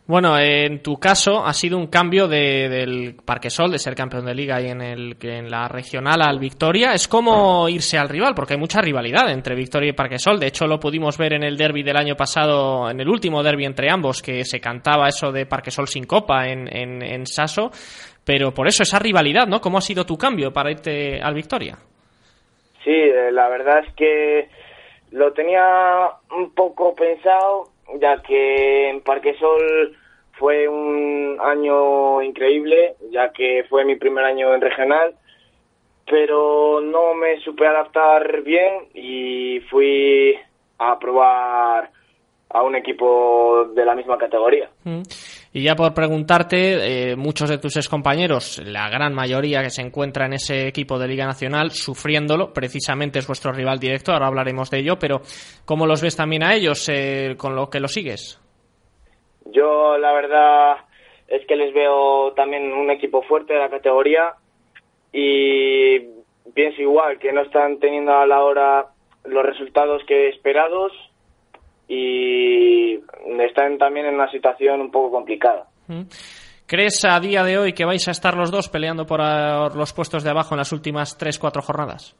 Bueno, en tu caso ha sido un cambio de, del Parquesol, de ser campeón de liga y en, el, en la regional al Victoria. Es como irse al rival, porque hay mucha rivalidad entre Victoria y Parquesol. De hecho, lo pudimos ver en el derby del año pasado, en el último derby entre ambos, que se cantaba eso de Parquesol sin copa en, en, en Saso. Pero por eso, esa rivalidad, ¿no? ¿Cómo ha sido tu cambio para irte al Victoria? Sí, la verdad es que lo tenía un poco pensado, ya que en Parquesol fue un año increíble, ya que fue mi primer año en regional, pero no me supe adaptar bien y fui a probar a un equipo de la misma categoría. Mm. Y ya por preguntarte, eh, muchos de tus excompañeros, la gran mayoría que se encuentra en ese equipo de Liga Nacional, sufriéndolo, precisamente es vuestro rival directo, ahora hablaremos de ello, pero ¿cómo los ves también a ellos eh, con lo que lo sigues? Yo la verdad es que les veo también un equipo fuerte de la categoría y pienso igual que no están teniendo a la hora los resultados que esperados y están también en una situación un poco complicada. Mm. ¿Crees a día de hoy que vais a estar los dos peleando por ah, los puestos de abajo en las últimas 3-4 jornadas?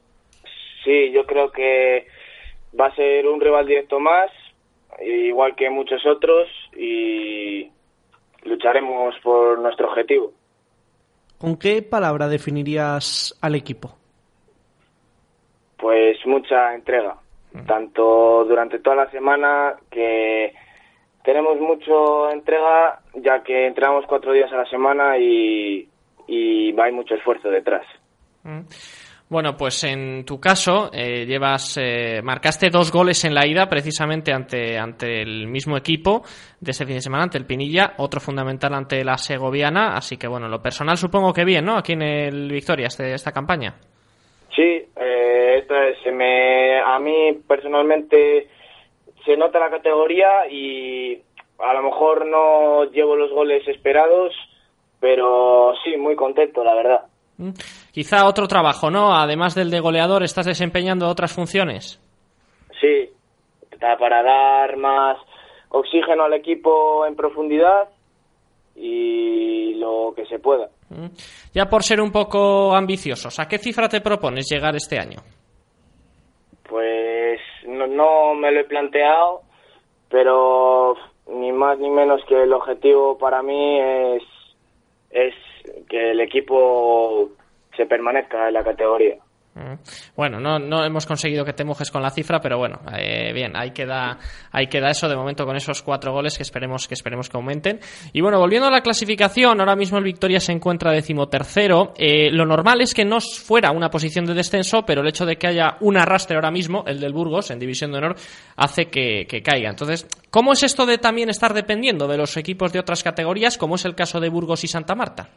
Sí, yo creo que va a ser un rival directo más, igual que muchos otros, y lucharemos por nuestro objetivo. ¿Con qué palabra definirías al equipo? Pues mucha entrega, tanto durante toda la semana que tenemos mucho entrega, ya que entrenamos cuatro días a la semana y, y hay mucho esfuerzo detrás. Bueno, pues en tu caso eh, llevas eh, marcaste dos goles en la ida precisamente ante ante el mismo equipo de ese fin de semana ante el Pinilla, otro fundamental ante la Segoviana, así que bueno, lo personal supongo que bien, ¿no? Aquí en el Victoria este, esta campaña. Sí, eh, se me, a mí personalmente se nota la categoría y a lo mejor no llevo los goles esperados, pero sí, muy contento, la verdad. Mm. Quizá otro trabajo, ¿no? Además del de goleador, estás desempeñando otras funciones. Sí, para dar más oxígeno al equipo en profundidad y lo que se pueda. Mm. Ya por ser un poco ambiciosos, ¿a qué cifra te propones llegar este año? Pues no, me lo he planteado, pero ni más ni menos que el objetivo para mí es es que el equipo se permanezca en la categoría. Mm. Bueno, no, no hemos conseguido que te mojes con la cifra, pero bueno, eh, bien, ahí queda, ahí queda eso de momento con esos cuatro goles que esperemos que esperemos que aumenten. Y bueno, volviendo a la clasificación, ahora mismo el Victoria se encuentra decimotercero. Eh, lo normal es que no fuera una posición de descenso, pero el hecho de que haya un arrastre ahora mismo, el del Burgos, en División de Honor, hace que, que caiga. Entonces, ¿cómo es esto de también estar dependiendo de los equipos de otras categorías, como es el caso de Burgos y Santa Marta?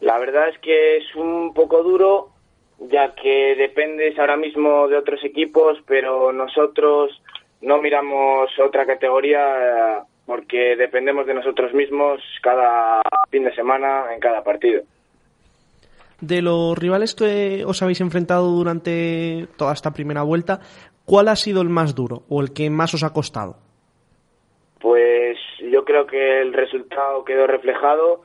La verdad es que es un poco duro ya que dependes ahora mismo de otros equipos, pero nosotros no miramos otra categoría porque dependemos de nosotros mismos cada fin de semana en cada partido. De los rivales que os habéis enfrentado durante toda esta primera vuelta, ¿cuál ha sido el más duro o el que más os ha costado? Pues yo creo que el resultado quedó reflejado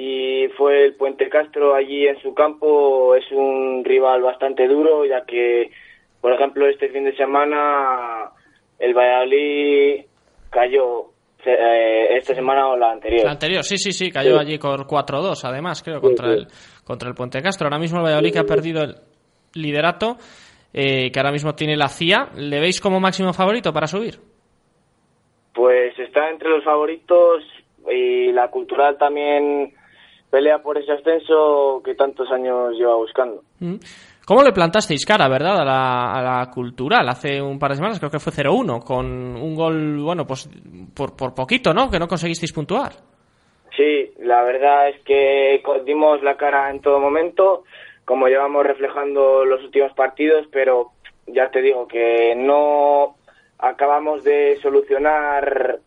y fue el Puente Castro allí en su campo. Es un rival bastante duro, ya que, por ejemplo, este fin de semana el Valladolid cayó eh, esta semana o la anterior. La anterior, sí, sí, sí, cayó allí con 4-2, además, creo, contra, El, contra el Puente Castro. Ahora mismo el Valladolid que ha perdido el liderato, eh, que ahora mismo tiene la CIA. ¿Le veis como máximo favorito para subir? Pues está entre los favoritos y la cultural también pelea por ese ascenso que tantos años lleva buscando. Mm. ¿Cómo le plantasteis cara, verdad, a la, a la cultural? Hace un par de semanas, creo que fue 0-1, con un gol, bueno, pues por, por poquito, ¿no? Que no conseguisteis puntuar. Sí, la verdad es que dimos la cara en todo momento, como llevamos reflejando los últimos partidos, pero ya te digo que no acabamos de solucionar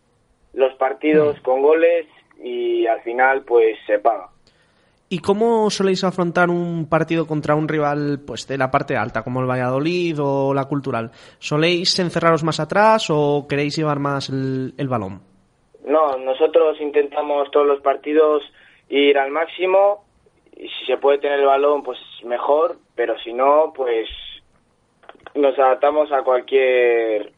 los partidos mm. con goles y al final pues se paga. ¿Y cómo soléis afrontar un partido contra un rival pues de la parte alta, como el Valladolid o la Cultural? ¿Soléis encerraros más atrás o queréis llevar más el, balón? No, nosotros intentamos todos los partidos ir al máximo y si se puede tener el balón pues mejor, pero si no pues nos adaptamos a cualquier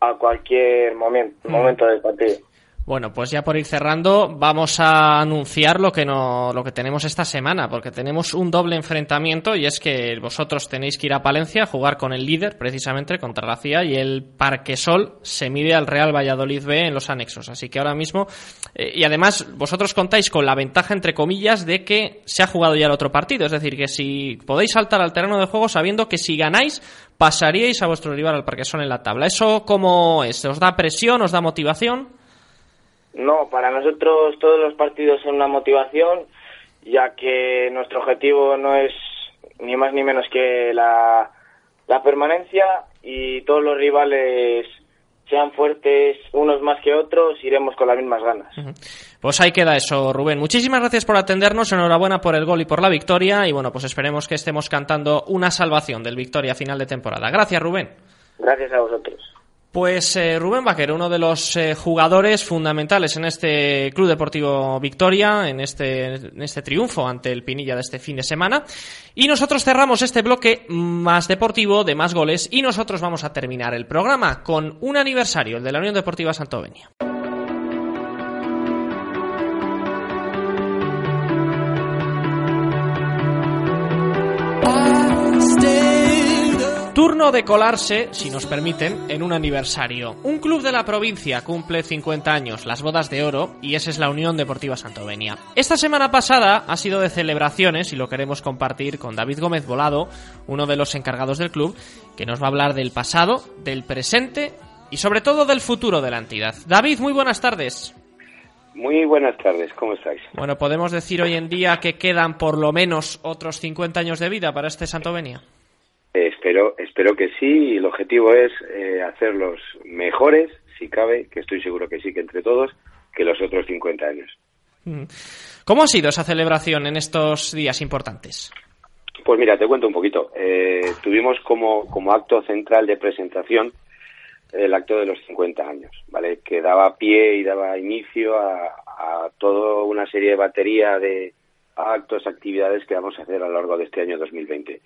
a cualquier momento, momento del partido. Bueno, pues ya por ir cerrando, vamos a anunciar lo que no, lo que tenemos esta semana, porque tenemos un doble enfrentamiento y es que vosotros tenéis que ir a Palencia a jugar con el líder, precisamente contra la CIA, y el Parquesol se mide al Real Valladolid B en los anexos. Así que ahora mismo, eh, y además vosotros contáis con la ventaja entre comillas de que se ha jugado ya el otro partido, es decir, que si podéis saltar al terreno de juego sabiendo que si ganáis pasaríais a vuestro rival al Parquesol en la tabla. ¿Eso cómo es? ¿Os da presión? ¿Os da motivación? No, para nosotros todos los partidos son una motivación, ya que nuestro objetivo no es ni más ni menos que la, permanencia y todos los rivales sean fuertes unos más que otros, iremos con las mismas ganas. Pues ahí queda eso, Rubén. Muchísimas gracias por atendernos, enhorabuena por el gol y por la victoria y bueno, pues esperemos que estemos cantando una salvación del Victoria final de temporada. Gracias, Rubén. Gracias a vosotros. Pues eh, Rubén Vaquero, uno de los eh, jugadores fundamentales en este Club Deportivo Victoria, en este, este triunfo ante el Pinilla de este fin de semana. Y nosotros cerramos este bloque más deportivo, de más goles, y nosotros vamos a terminar el programa con un aniversario, el de la Unión Deportiva Santovenia. Turno de colarse, si nos permiten, en un aniversario. Un club de la provincia cumple 50 años, las bodas de oro, y esa es la Unión Deportiva Santovenia. Esta semana pasada ha sido de celebraciones y lo queremos compartir con David Gómez Volado, uno de los encargados del club, que nos va a hablar del pasado, del presente y sobre todo del futuro de la entidad. David, muy buenas tardes. Muy buenas tardes, ¿cómo estáis? Bueno, podemos decir hoy en día que quedan por lo menos otros 50 años de vida para este Santovenia. Espero, espero que sí y el objetivo es eh, hacerlos mejores, si cabe, que estoy seguro que sí, que entre todos, que los otros 50 años. Mm. ¿Cómo ha sido esa celebración en estos días importantes? Pues mira, te cuento un poquito. Eh, tuvimos como, como acto central de presentación el acto de los 50 años, ¿vale? Que daba pie y daba inicio a, a toda una serie de batería de actos, actividades que vamos a hacer a lo largo de este año 2020.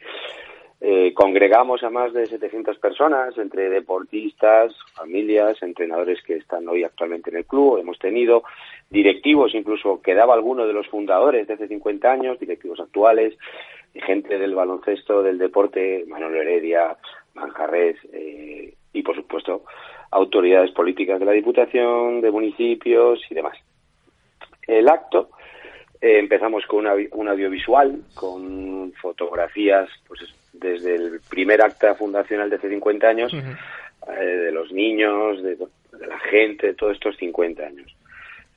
Eh, congregamos a más de 700 personas, entre deportistas, familias, entrenadores que están hoy actualmente en el club. Hemos tenido directivos, incluso quedaba alguno de los fundadores de hace 50 años, directivos actuales, gente del baloncesto, del deporte, Manuel Heredia, Manjarres eh, y, por supuesto, autoridades políticas de la Diputación, de municipios y demás. El acto eh, empezamos con un audiovisual, con fotografías, pues desde el primer acta fundacional de hace 50 años, eh, de los niños, de, la gente, de todos estos 50 años.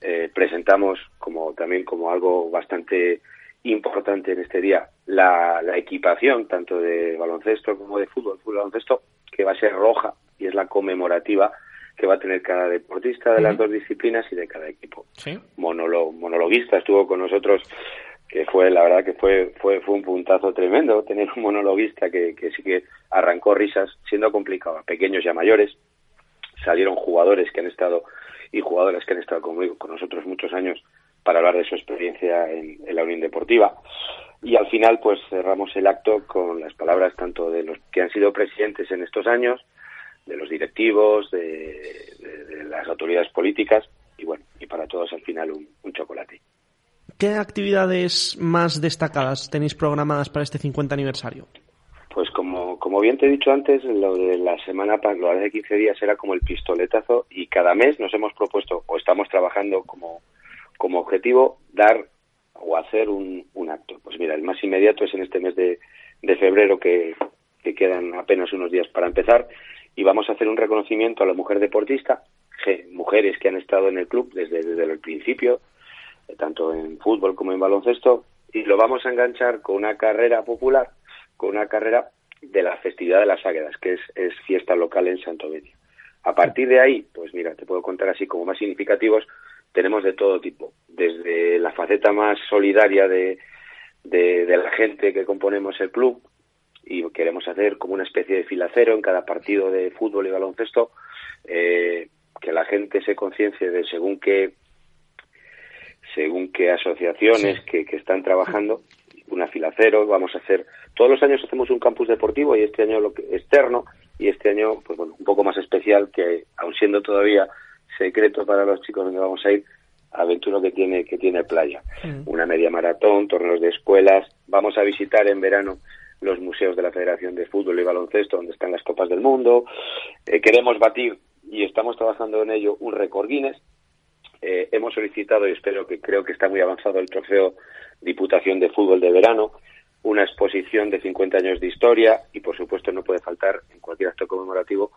Eh, presentamos como también como algo bastante importante en este día la, la, equipación tanto de baloncesto como de fútbol, fútbol baloncesto, que va a ser roja y es la conmemorativa que va a tener cada deportista de las dos disciplinas y de cada equipo. ¿Sí? monologuista estuvo con nosotros que fue la verdad que fue fue fue un puntazo tremendo tener un monologuista que, que sí que arrancó risas siendo complicado a pequeños y a mayores. Salieron jugadores que han estado y jugadoras que han estado conmigo con nosotros muchos años para hablar de su experiencia en, la Unión Deportiva. Y al final pues cerramos el acto con las palabras tanto de los que han sido presidentes en estos años de los directivos de, de, las autoridades políticas y bueno y para todos al final un, un chocolate ¿Qué actividades más destacadas tenéis programadas para este 50 aniversario? Pues como, como bien te he dicho antes, lo de la semana, lo de 15 días era como el pistoletazo y cada mes nos hemos propuesto o estamos trabajando como, como objetivo dar o hacer un, un acto. Pues mira, el más inmediato es en este mes de, de febrero que, que quedan apenas unos días para empezar y vamos a hacer un reconocimiento a la mujer deportista, mujeres que han estado en el club desde, desde el principio, tanto en fútbol como en baloncesto, y lo vamos a enganchar con una carrera popular, con una carrera de la festividad de las Águedas, que es, es fiesta local en Santo Benio. A partir de ahí, pues mira, te puedo contar así como más significativos, tenemos de todo tipo, desde la faceta más solidaria de, de, de la gente que componemos el club, y queremos hacer como una especie de filacero en cada partido de fútbol y baloncesto, eh, que la gente se conciencie de según qué según qué asociaciones que, que, están trabajando, una fila cero, vamos a hacer, todos los años hacemos un campus deportivo y este año lo que, externo y este año pues bueno, un poco más especial que aun siendo todavía secreto para los chicos donde vamos a ir, aventura que tiene que tiene playa, mm. una media maratón, torneos de escuelas, vamos a visitar en verano los museos de la Federación de Fútbol y Baloncesto donde están las copas del mundo, eh, queremos batir y estamos trabajando en ello un récord Guinness eh, hemos solicitado, y espero que creo que está muy avanzado el trofeo Diputación de Fútbol de Verano, una exposición de 50 años de historia y, por supuesto, no puede faltar en cualquier acto conmemorativo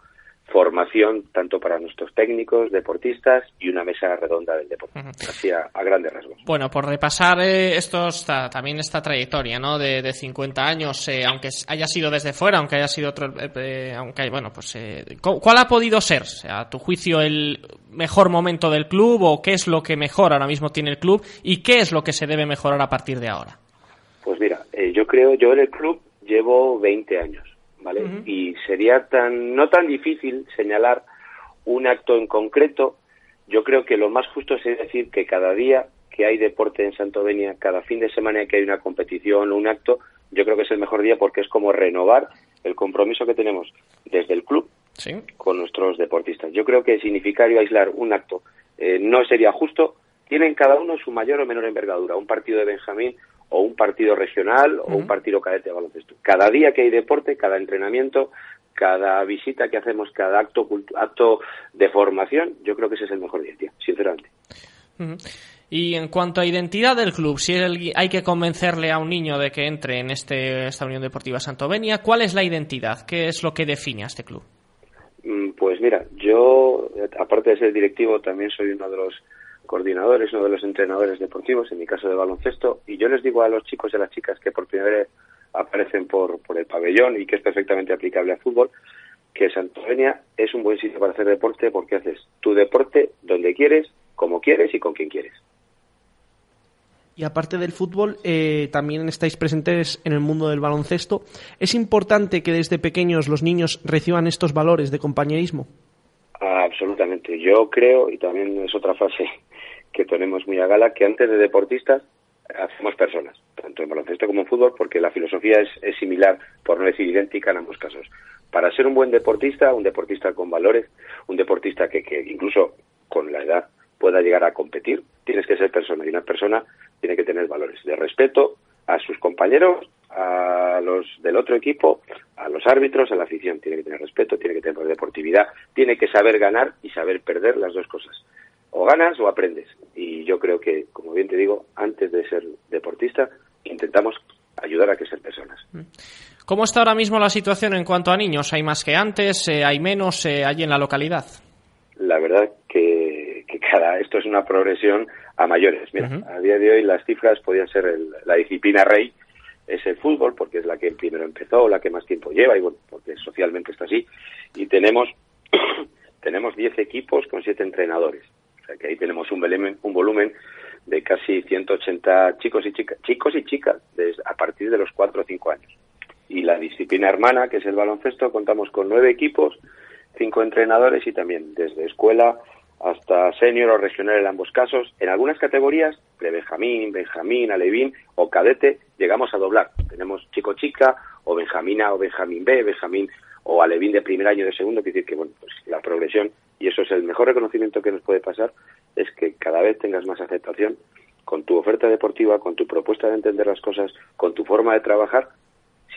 formación tanto para nuestros técnicos, deportistas y una mesa redonda del deporte. Uh -huh. Así a, a, grandes rasgos. Bueno, por repasar eh, estos, también esta trayectoria ¿no? de, de 50 años, eh, aunque haya sido desde fuera, aunque haya sido otro, eh, eh aunque bueno, pues eh, ¿cuál ha podido ser, a tu juicio, el mejor momento del club o qué es lo que mejor ahora mismo tiene el club y qué es lo que se debe mejorar a partir de ahora? Pues mira, yo creo, yo en el club llevo 20 años ¿vale? Uh -huh. Y sería tan no tan difícil señalar un acto en concreto. Yo creo que lo más justo es decir que cada día que hay deporte en Santovenia, cada fin de semana que hay una competición o un acto, yo creo que es el mejor día porque es como renovar el compromiso que tenemos desde el club ¿Sí? con nuestros deportistas. Yo creo que es significario aislar un acto eh, no sería justo. Tienen cada uno su mayor o menor envergadura. Un partido de Benjamín o un partido regional o uh -huh. un partido cadete de baloncesto. Cada día que hay deporte, cada entrenamiento, cada visita que hacemos, cada acto acto de formación, yo creo que ese es el mejor día, tío, sinceramente. Uh -huh. Y en cuanto a identidad del club, si hay que convencerle a un niño de que entre en este, esta Unión Deportiva Santovenia, ¿cuál es la identidad? ¿Qué es lo que define a este club? Pues mira, yo, aparte de ser directivo, también soy uno de los coordinadores, uno de los entrenadores deportivos, en mi caso de baloncesto, y yo les digo a los chicos y a las chicas que por primera vez aparecen por, por el pabellón y que es perfectamente aplicable al fútbol, que Santovenia es un buen sitio para hacer deporte porque haces tu deporte donde quieres, como quieres y con quien quieres. Y aparte del fútbol, eh, también estáis presentes en el mundo del baloncesto. ¿Es importante que desde pequeños los niños reciban estos valores de compañerismo? Ah, absolutamente. Yo creo, y también es otra frase que tenemos muy a gala, que antes de deportistas hacemos personas, tanto en baloncesto como en fútbol, porque la filosofía es, es similar, por no decir idéntica en ambos casos. Para ser un buen deportista, un deportista con valores, un deportista que, que incluso con la edad pueda llegar a competir, tienes que ser persona y una persona tiene que tener valores de respeto a sus compañeros, a los del otro equipo, a los árbitros, a la afición. Tiene que tener respeto, tiene que tener deportividad, tiene que saber ganar y saber perder las dos cosas. O ganas o aprendes. Y yo creo que, como bien te digo, antes de ser deportista, intentamos ayudar a que sean personas. ¿Cómo está ahora mismo la situación en cuanto a niños? ¿Hay más que antes? Eh, ¿Hay menos? Eh, ¿Hay en la localidad? La verdad que, que cada esto es una progresión a mayores. Mira, a día de hoy las cifras podían ser el, la disciplina rey, es el fútbol, porque es la que primero empezó, la que más tiempo lleva, y bueno, porque socialmente está así. Y tenemos tenemos 10 equipos con 7 entrenadores. O sea que ahí tenemos un volumen, un volumen de casi 180 chicos y chicas, chicos y chicas desde, a partir de los 4 o 5 años. Y la disciplina hermana, que es el baloncesto, contamos con 9 equipos, 5 entrenadores y también desde escuela hasta senior o regional en ambos casos. En algunas categorías, de Benjamín, Benjamín, Alevín o cadete, llegamos a doblar. Tenemos chico-chica o Benjamina o Benjamín B, Benjamín o Alevín de primer año de segundo, que decir que bueno, pues la progresión, y eso es el mejor reconocimiento que nos puede pasar, es que cada vez tengas más aceptación con tu oferta deportiva, con tu propuesta de entender las cosas, con tu forma de trabajar,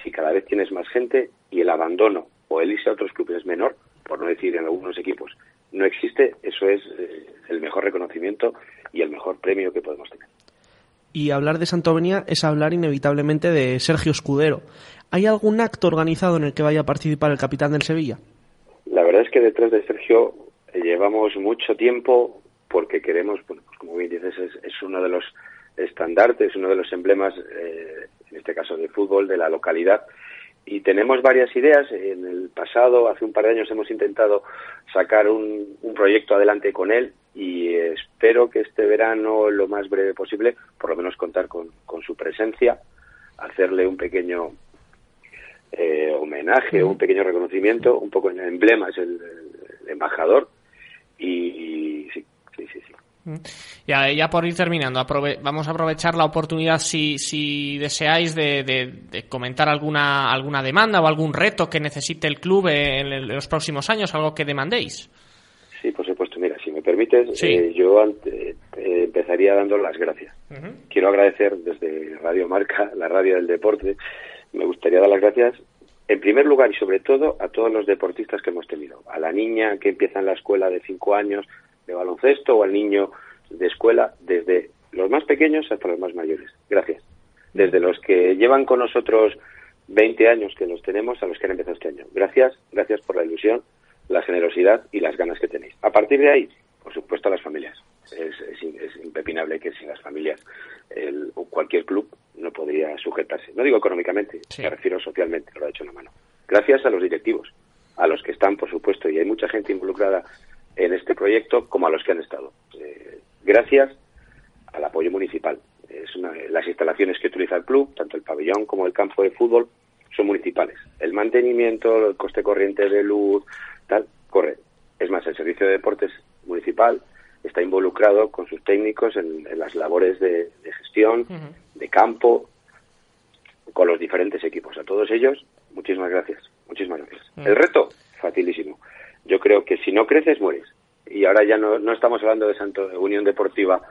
si cada vez tienes más gente y el abandono o el irse a otros clubes es menor, por no decir en algunos equipos, no existe, eso es eh, el mejor reconocimiento y el mejor premio que podemos tener. Y hablar de Santovenia es hablar inevitablemente de Sergio Escudero. ¿Hay algún acto organizado en el que vaya a participar el capitán del Sevilla? La verdad es que detrás de Sergio llevamos mucho tiempo porque queremos, bueno, pues como bien dices, es, es, uno de los estandartes, uno de los emblemas, eh, en este caso de fútbol, de la localidad y tenemos varias ideas. En el pasado, hace un par de años, hemos intentado sacar un, un, proyecto adelante con él y espero que este verano, lo más breve posible, por lo menos contar con, con su presencia, hacerle un pequeño eh, homenaje, un pequeño reconocimiento, un poco en el emblema, es el, el embajador y, y sí, sí, sí. sí. Ya, ya por ir terminando, aprove vamos a aprovechar la oportunidad si, si deseáis de, de, de, comentar alguna, alguna demanda o algún reto que necesite el club en, en los próximos años, algo que demandéis. Sí, por supuesto. Mira, si me permites, sí. eh, yo ante, eh, empezaría dando las gracias. Uh -huh. Quiero agradecer desde Radio Marca, la radio del deporte, me gustaría dar las gracias en primer lugar y sobre todo a todos los deportistas que hemos tenido. A la niña que empieza en la escuela de cinco años, de baloncesto o al niño de escuela, desde los más pequeños hasta los más mayores. Gracias. Desde los que llevan con nosotros 20 años que los tenemos a los que han empezado este año. Gracias, gracias por la ilusión, la generosidad y las ganas que tenéis. A partir de ahí, por supuesto, a las familias. Es, es, es impepinable que sin las familias el, cualquier club no podría sujetarse. No digo económicamente, sí. me refiero socialmente, lo ha hecho una mano. Gracias a los directivos, a los que están, por supuesto, y hay mucha gente involucrada en este proyecto como a los que han estado. Eh, gracias al apoyo municipal. Es una, las instalaciones que utiliza el club, tanto el pabellón como el campo de fútbol, son municipales. El mantenimiento, el coste corriente de luz, tal, corre. Es más, el servicio de deportes municipal está involucrado con sus técnicos en, en las labores de, de gestión, uh -huh. de campo, con los diferentes equipos. A todos ellos, muchísimas gracias. Muchísimas gracias. Uh -huh. El reto, facilísimo. Yo creo que si no creces, mueres. Y ahora ya no, no estamos hablando de Santo de Unión Deportiva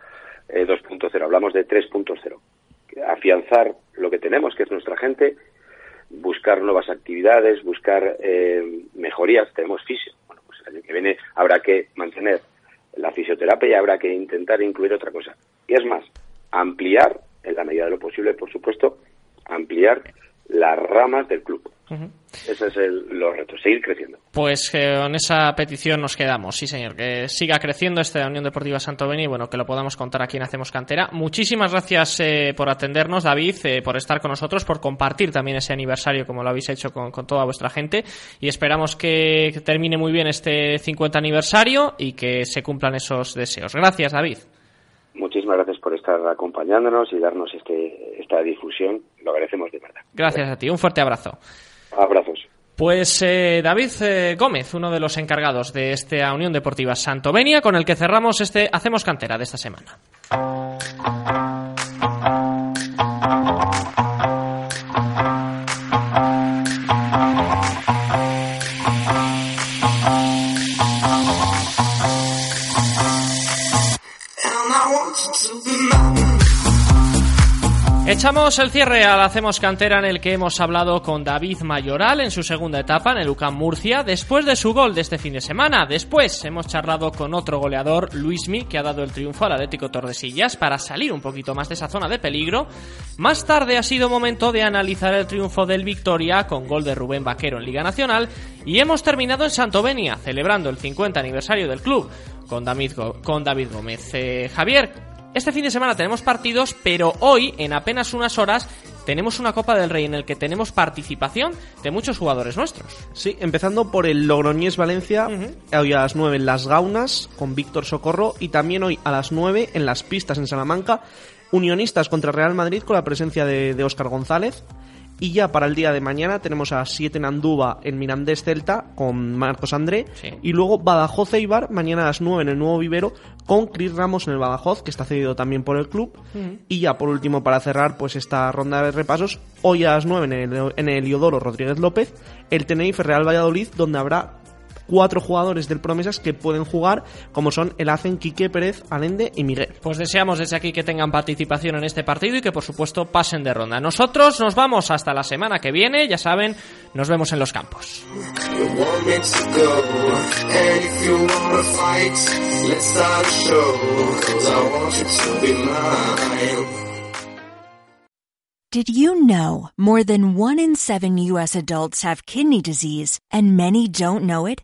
eh, 2.0, hablamos de 3.0. Afianzar lo que tenemos, que es nuestra gente, buscar nuevas actividades, buscar eh, mejorías. Tenemos fisio. Bueno, pues el año que viene habrá que mantener la fisioterapia y habrá que intentar incluir otra cosa. Y es más, ampliar, en la medida de lo posible, por supuesto, ampliar las ramas del club. Uh -huh. Ese es el, los retos, seguir creciendo. Pues eh, con esa petición nos quedamos, sí señor, que siga creciendo esta Unión Deportiva Santo Beni y bueno, que lo podamos contar aquí en Hacemos Cantera. Muchísimas gracias eh, por atendernos, David, eh, por estar con nosotros, por compartir también ese aniversario como lo habéis hecho con, con toda vuestra gente y esperamos que, que termine muy bien este 50 aniversario y que se cumplan esos deseos. Gracias, David. Muchísimas gracias por estar acompañándonos y darnos este, esta difusión. Lo agradecemos de verdad. Gracias a ti. Un fuerte abrazo. Abrazos. Pues eh, David eh, Gómez, uno de los encargados de esta Unión Deportiva Santovenia, con el que cerramos este Hacemos Cantera de esta semana. Echamos el cierre al Hacemos Cantera en el que hemos hablado con David Mayoral en su segunda etapa en el UCAM Murcia después de su gol de este fin de semana. Después hemos charlado con otro goleador, Luismi, que ha dado el triunfo al Atlético Tordesillas para salir un poquito más de esa zona de peligro. Más tarde ha sido momento de analizar el triunfo del Victoria con gol de Rubén Vaquero en Liga Nacional y hemos terminado en Santovenia celebrando el 50 aniversario del club con David, Gómez. Eh, Javier, este fin de semana tenemos partidos, pero hoy, en apenas unas horas, tenemos una Copa del Rey en el que tenemos participación de muchos jugadores nuestros. Sí, empezando por el Logroñés Valencia, hoy a las 9 en Las Gaunas con Víctor Socorro y también hoy a las 9 en Las Pistas en Salamanca, Unionistas contra Real Madrid con la presencia de, de Óscar González. Y ya para el día de mañana tenemos a 7 en Andúba en Mirandés Celta con Marcos André. Y luego Badajoz Eibar mañana a las 9 en el nuevo vivero con Chris Ramos en el Badajoz, que está cedido también por el club. Y ya por último, para cerrar pues esta ronda de repasos, hoy a las 9 en el, en el Iodoro Rodríguez López, el Tenerife Real Valladolid, donde habrá cuatro jugadores del Promesas que pueden jugar, como son el Hacen, Quique Pérez, Alende y Miguel. Pues deseamos desde aquí que tengan participación en este partido y que por supuesto pasen de ronda. Nosotros nos vamos hasta la semana que viene, ya saben, nos vemos en los campos. Did you know more than one in seven U.S. adults have kidney disease and many don't know it?